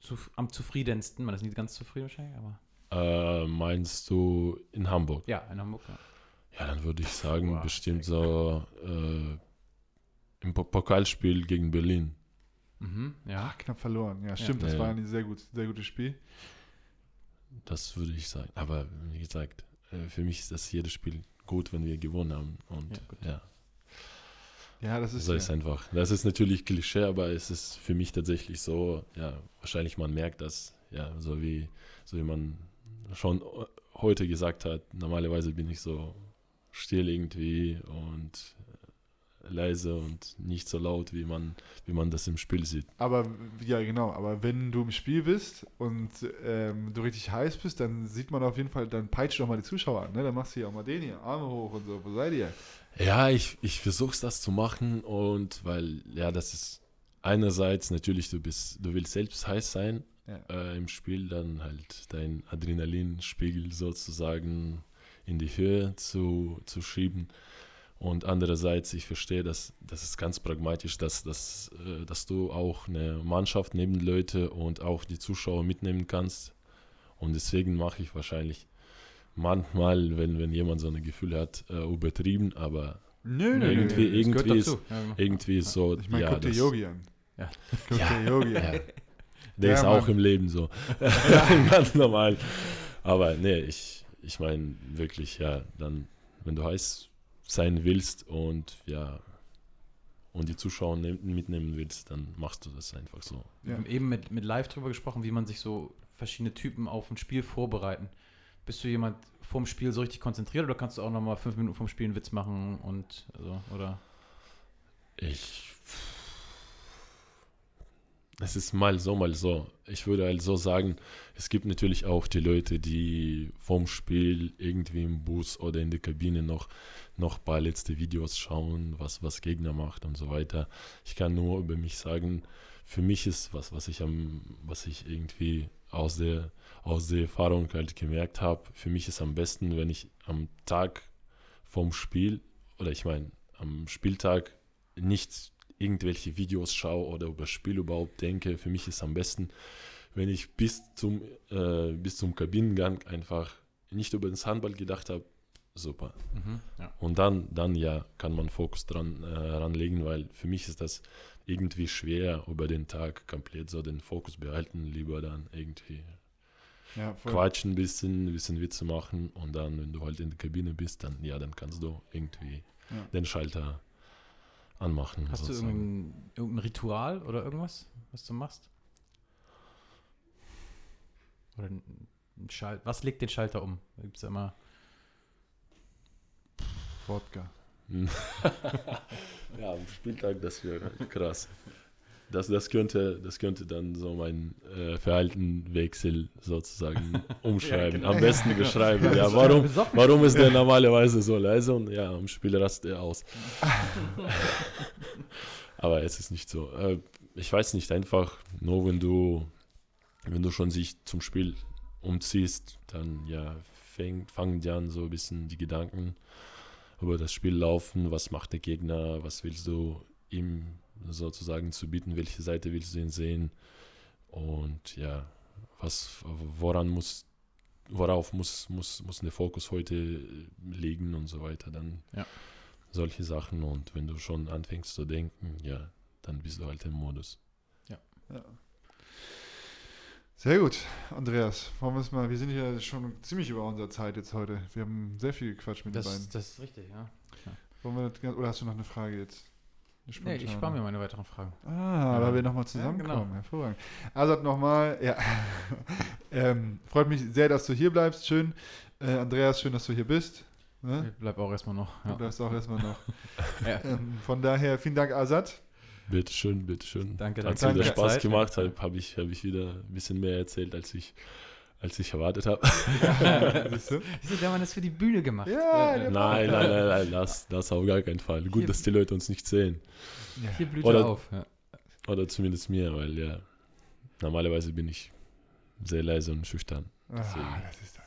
zu, am zufriedensten, man ist nie ganz zufrieden wahrscheinlich, aber Äh, meinst du in Hamburg? ja, in Hamburg, ja. Ja, dann würde ich sagen, Boah, bestimmt so äh, im Po- Pokalspiel gegen Berlin. Mhm, ja. Ach, knapp verloren. Ja, stimmt, das Ja, war ja. ein sehr, gut, sehr gutes Spiel. Das würde ich sagen. Aber wie gesagt, äh, für mich ist das jedes Spiel gut, wenn wir gewonnen haben. Und Ja, ja, Ja, das ist, so ja. ist einfach. Das ist natürlich Klischee, aber es ist für mich tatsächlich so, ja, wahrscheinlich man merkt das, ja, so wie, so wie man schon heute gesagt hat, normalerweise bin ich so still irgendwie und leise und nicht so laut, wie man, wie man das im Spiel sieht. Aber ja, genau. Aber wenn du im Spiel bist und ähm, du richtig heiß bist, dann sieht man auf jeden Fall, dann peitscht doch mal die Zuschauer an. Ne? Dann machst du hier auch mal den hier, Arme hoch und so. Wo seid ihr? Ja, ich, ich versuche das zu machen und weil, ja, das ist einerseits natürlich, du bist, du willst selbst heiß sein Ja. äh, im Spiel, dann halt dein Adrenalinspiegel sozusagen in die Höhe zu, zu schieben. Und andererseits, ich verstehe, dass das ist ganz pragmatisch, dass, dass, äh, dass du auch eine Mannschaft neben Leute und auch die Zuschauer mitnehmen kannst. Und deswegen mache ich wahrscheinlich manchmal, wenn, wenn jemand so ein Gefühl hat, äh, übertrieben, aber Nö, nö, irgendwie- gehört irgendwie ist- genau. irgendwie ist so, Ich meine, ja, guck dir Yogi an. Ja. Guck Ja. dir Yogi an. ja. Der Ja, ist auch Mann. im Leben so. Ganz normal. Aber nee, ich, ich meine wirklich, ja, dann, wenn du heiß sein willst und ja, und die Zuschauer nehm, mitnehmen willst, dann machst du das einfach so. Wir haben eben mit, mit Live drüber gesprochen, wie man sich so verschiedene Typen auf ein Spiel vorbereiten. Bist du jemand vorm Spiel so richtig konzentriert oder kannst du auch nochmal fünf Minuten vorm Spiel einen Witz machen und also, oder? Ich. Es ist mal so, mal so. Ich würde halt so sagen, es gibt natürlich auch die Leute, die vom Spiel irgendwie im Bus oder in der Kabine noch, noch ein paar letzte Videos schauen, was, was Gegner macht und so weiter. Ich kann nur über mich sagen, für mich ist was, was ich am, was ich irgendwie aus der, aus der Erfahrung halt gemerkt habe, für mich ist am besten, wenn ich am Tag vom Spiel, oder ich meine, am Spieltag nicht irgendwelche Videos schaue oder über Spiel überhaupt denke. Für mich ist am besten, wenn ich bis zum, äh, bis zum Kabinengang einfach nicht über das Handball gedacht habe. Super. Mhm, ja. Und dann, dann ja, kann man Fokus dran äh, ranlegen, weil für mich ist das irgendwie schwer, über den Tag komplett so den Fokus behalten, lieber dann irgendwie Ja, quatschen ein bisschen, ein bisschen Witze machen und dann, wenn du halt in der Kabine bist, dann ja, dann kannst du irgendwie Ja. den Schalter anmachen. Hast du sozusagen. irgendein, irgendein Ritual oder irgendwas, was du machst? Oder ein, ein Schal was legt den Schalter um? Da gibt es ja immer. Wodka. ja, am Spieltag, das wäre krass. Das, das, könnte, das könnte dann so mein äh, Verhaltenwechsel sozusagen umschreiben. genau. Am besten beschreiben. Ja, Ja, warum, warum ist der normalerweise so leise und ja, am Spiel rastet er aus. Aber es ist nicht so. Äh, ich weiß nicht, einfach nur wenn du, wenn du schon sich zum Spiel umziehst, dann ja, fäng, fangen die an so ein bisschen die Gedanken über das Spiel laufen, was macht der Gegner, was willst du ihm sozusagen zu bieten, welche Seite willst du ihn sehen und ja, was, woran muss, worauf muss, muss, muss der Fokus heute liegen und so weiter, dann Ja. solche Sachen und wenn du schon anfängst zu denken, ja, dann bist du halt im Modus. Ja. Sehr gut, Andreas. Wollen wir es mal, wir sind ja schon ziemlich über unserer Zeit jetzt heute. Wir haben sehr viel gequatscht mit den beiden. Das, das ist richtig, ja. Wollen wir das, ganz- oder hast du noch eine Frage jetzt? Nee, ich spare mir meine weiteren Fragen. Ah, Ja. weil wir nochmal Ja, zusammenkommen. genau. Hervorragend. Azad nochmal, ja. ähm, freut mich sehr, dass du hier bleibst. Schön. Äh, Andreas, schön, dass du hier bist. Ne? Ich bleib auch erstmal noch. Du Ja. bleibst auch erstmal noch. Ja. ähm, von daher, vielen Dank, Azad. Bitteschön, bitteschön. Danke, Hat danke. wieder Danke. Spaß Zeit. gemacht, habe hab ich, hab ich wieder ein bisschen mehr erzählt, als ich, als ich erwartet habe. Du? Wieso, der Mann ist für die Bühne gemacht. Ja, der- Nein, nein, nein, nein, das, das auf gar keinen Fall. Gut, Hier- dass die Leute uns nicht sehen. Ja. Hier blüht Oder- er auf. Ja. Oder zumindest mir, weil ja, normalerweise bin ich sehr leise und schüchtern. Ah, das ist eine.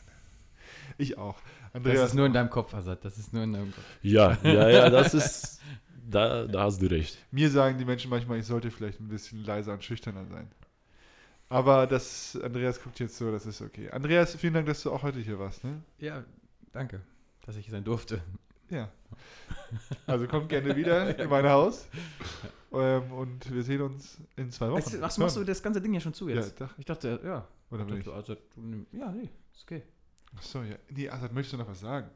Ich auch. Das Andreas, ist nur in deinem Kopf, Asad. Das ist nur in deinem Kopf. Ja, ja, ja, das ist, da, da hast du recht. mir sagen die Menschen manchmal, ich sollte vielleicht ein bisschen leiser und schüchterner sein. Aber das, Andreas guckt jetzt so, das ist okay. Andreas, vielen Dank, dass du auch heute hier warst. Ne? Ja, danke, dass ich hier sein durfte. Ja. Also kommt gerne wieder in mein Haus. Ähm, und wir sehen uns in zwei Wochen. Ach, machst, du das ganze Ding ja schon zu Ja, jetzt? doch. Ich dachte, ja. Oder Ich dachte, also, ja, nee, ist okay. Achso, ja. Nee, Assad, möchtest du noch was sagen?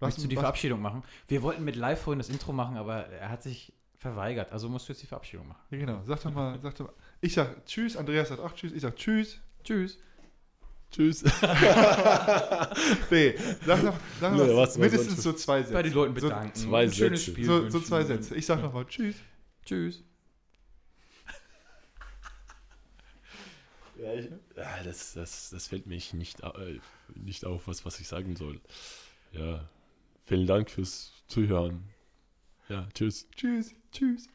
Möchtest du die was- Verabschiedung machen? Wir wollten mit live vorhin das Intro machen, aber er hat sich verweigert. Also musst du jetzt die Verabschiedung machen. Ja, genau. Sag doch mal, sag doch mal. Ich sag Tschüss, Andreas sagt auch Tschüss. Ich sag Tschüss. Tschüss. Tschüss. Nee, sag doch, sag Nee, noch was- was mindestens so zwei Sätze. Bei den Leuten so, bedanken. zwei Ein schönes Sätze. Spiel So, so zwei Sätze. Ich sag nochmal Tschüss. Tschüss. Ja, ich, ja das, das, das fällt mir nicht, äh, nicht auf, was, was ich sagen soll. Ja, vielen Dank fürs Zuhören. Ja, tschüss. Tschüss. Tschüss.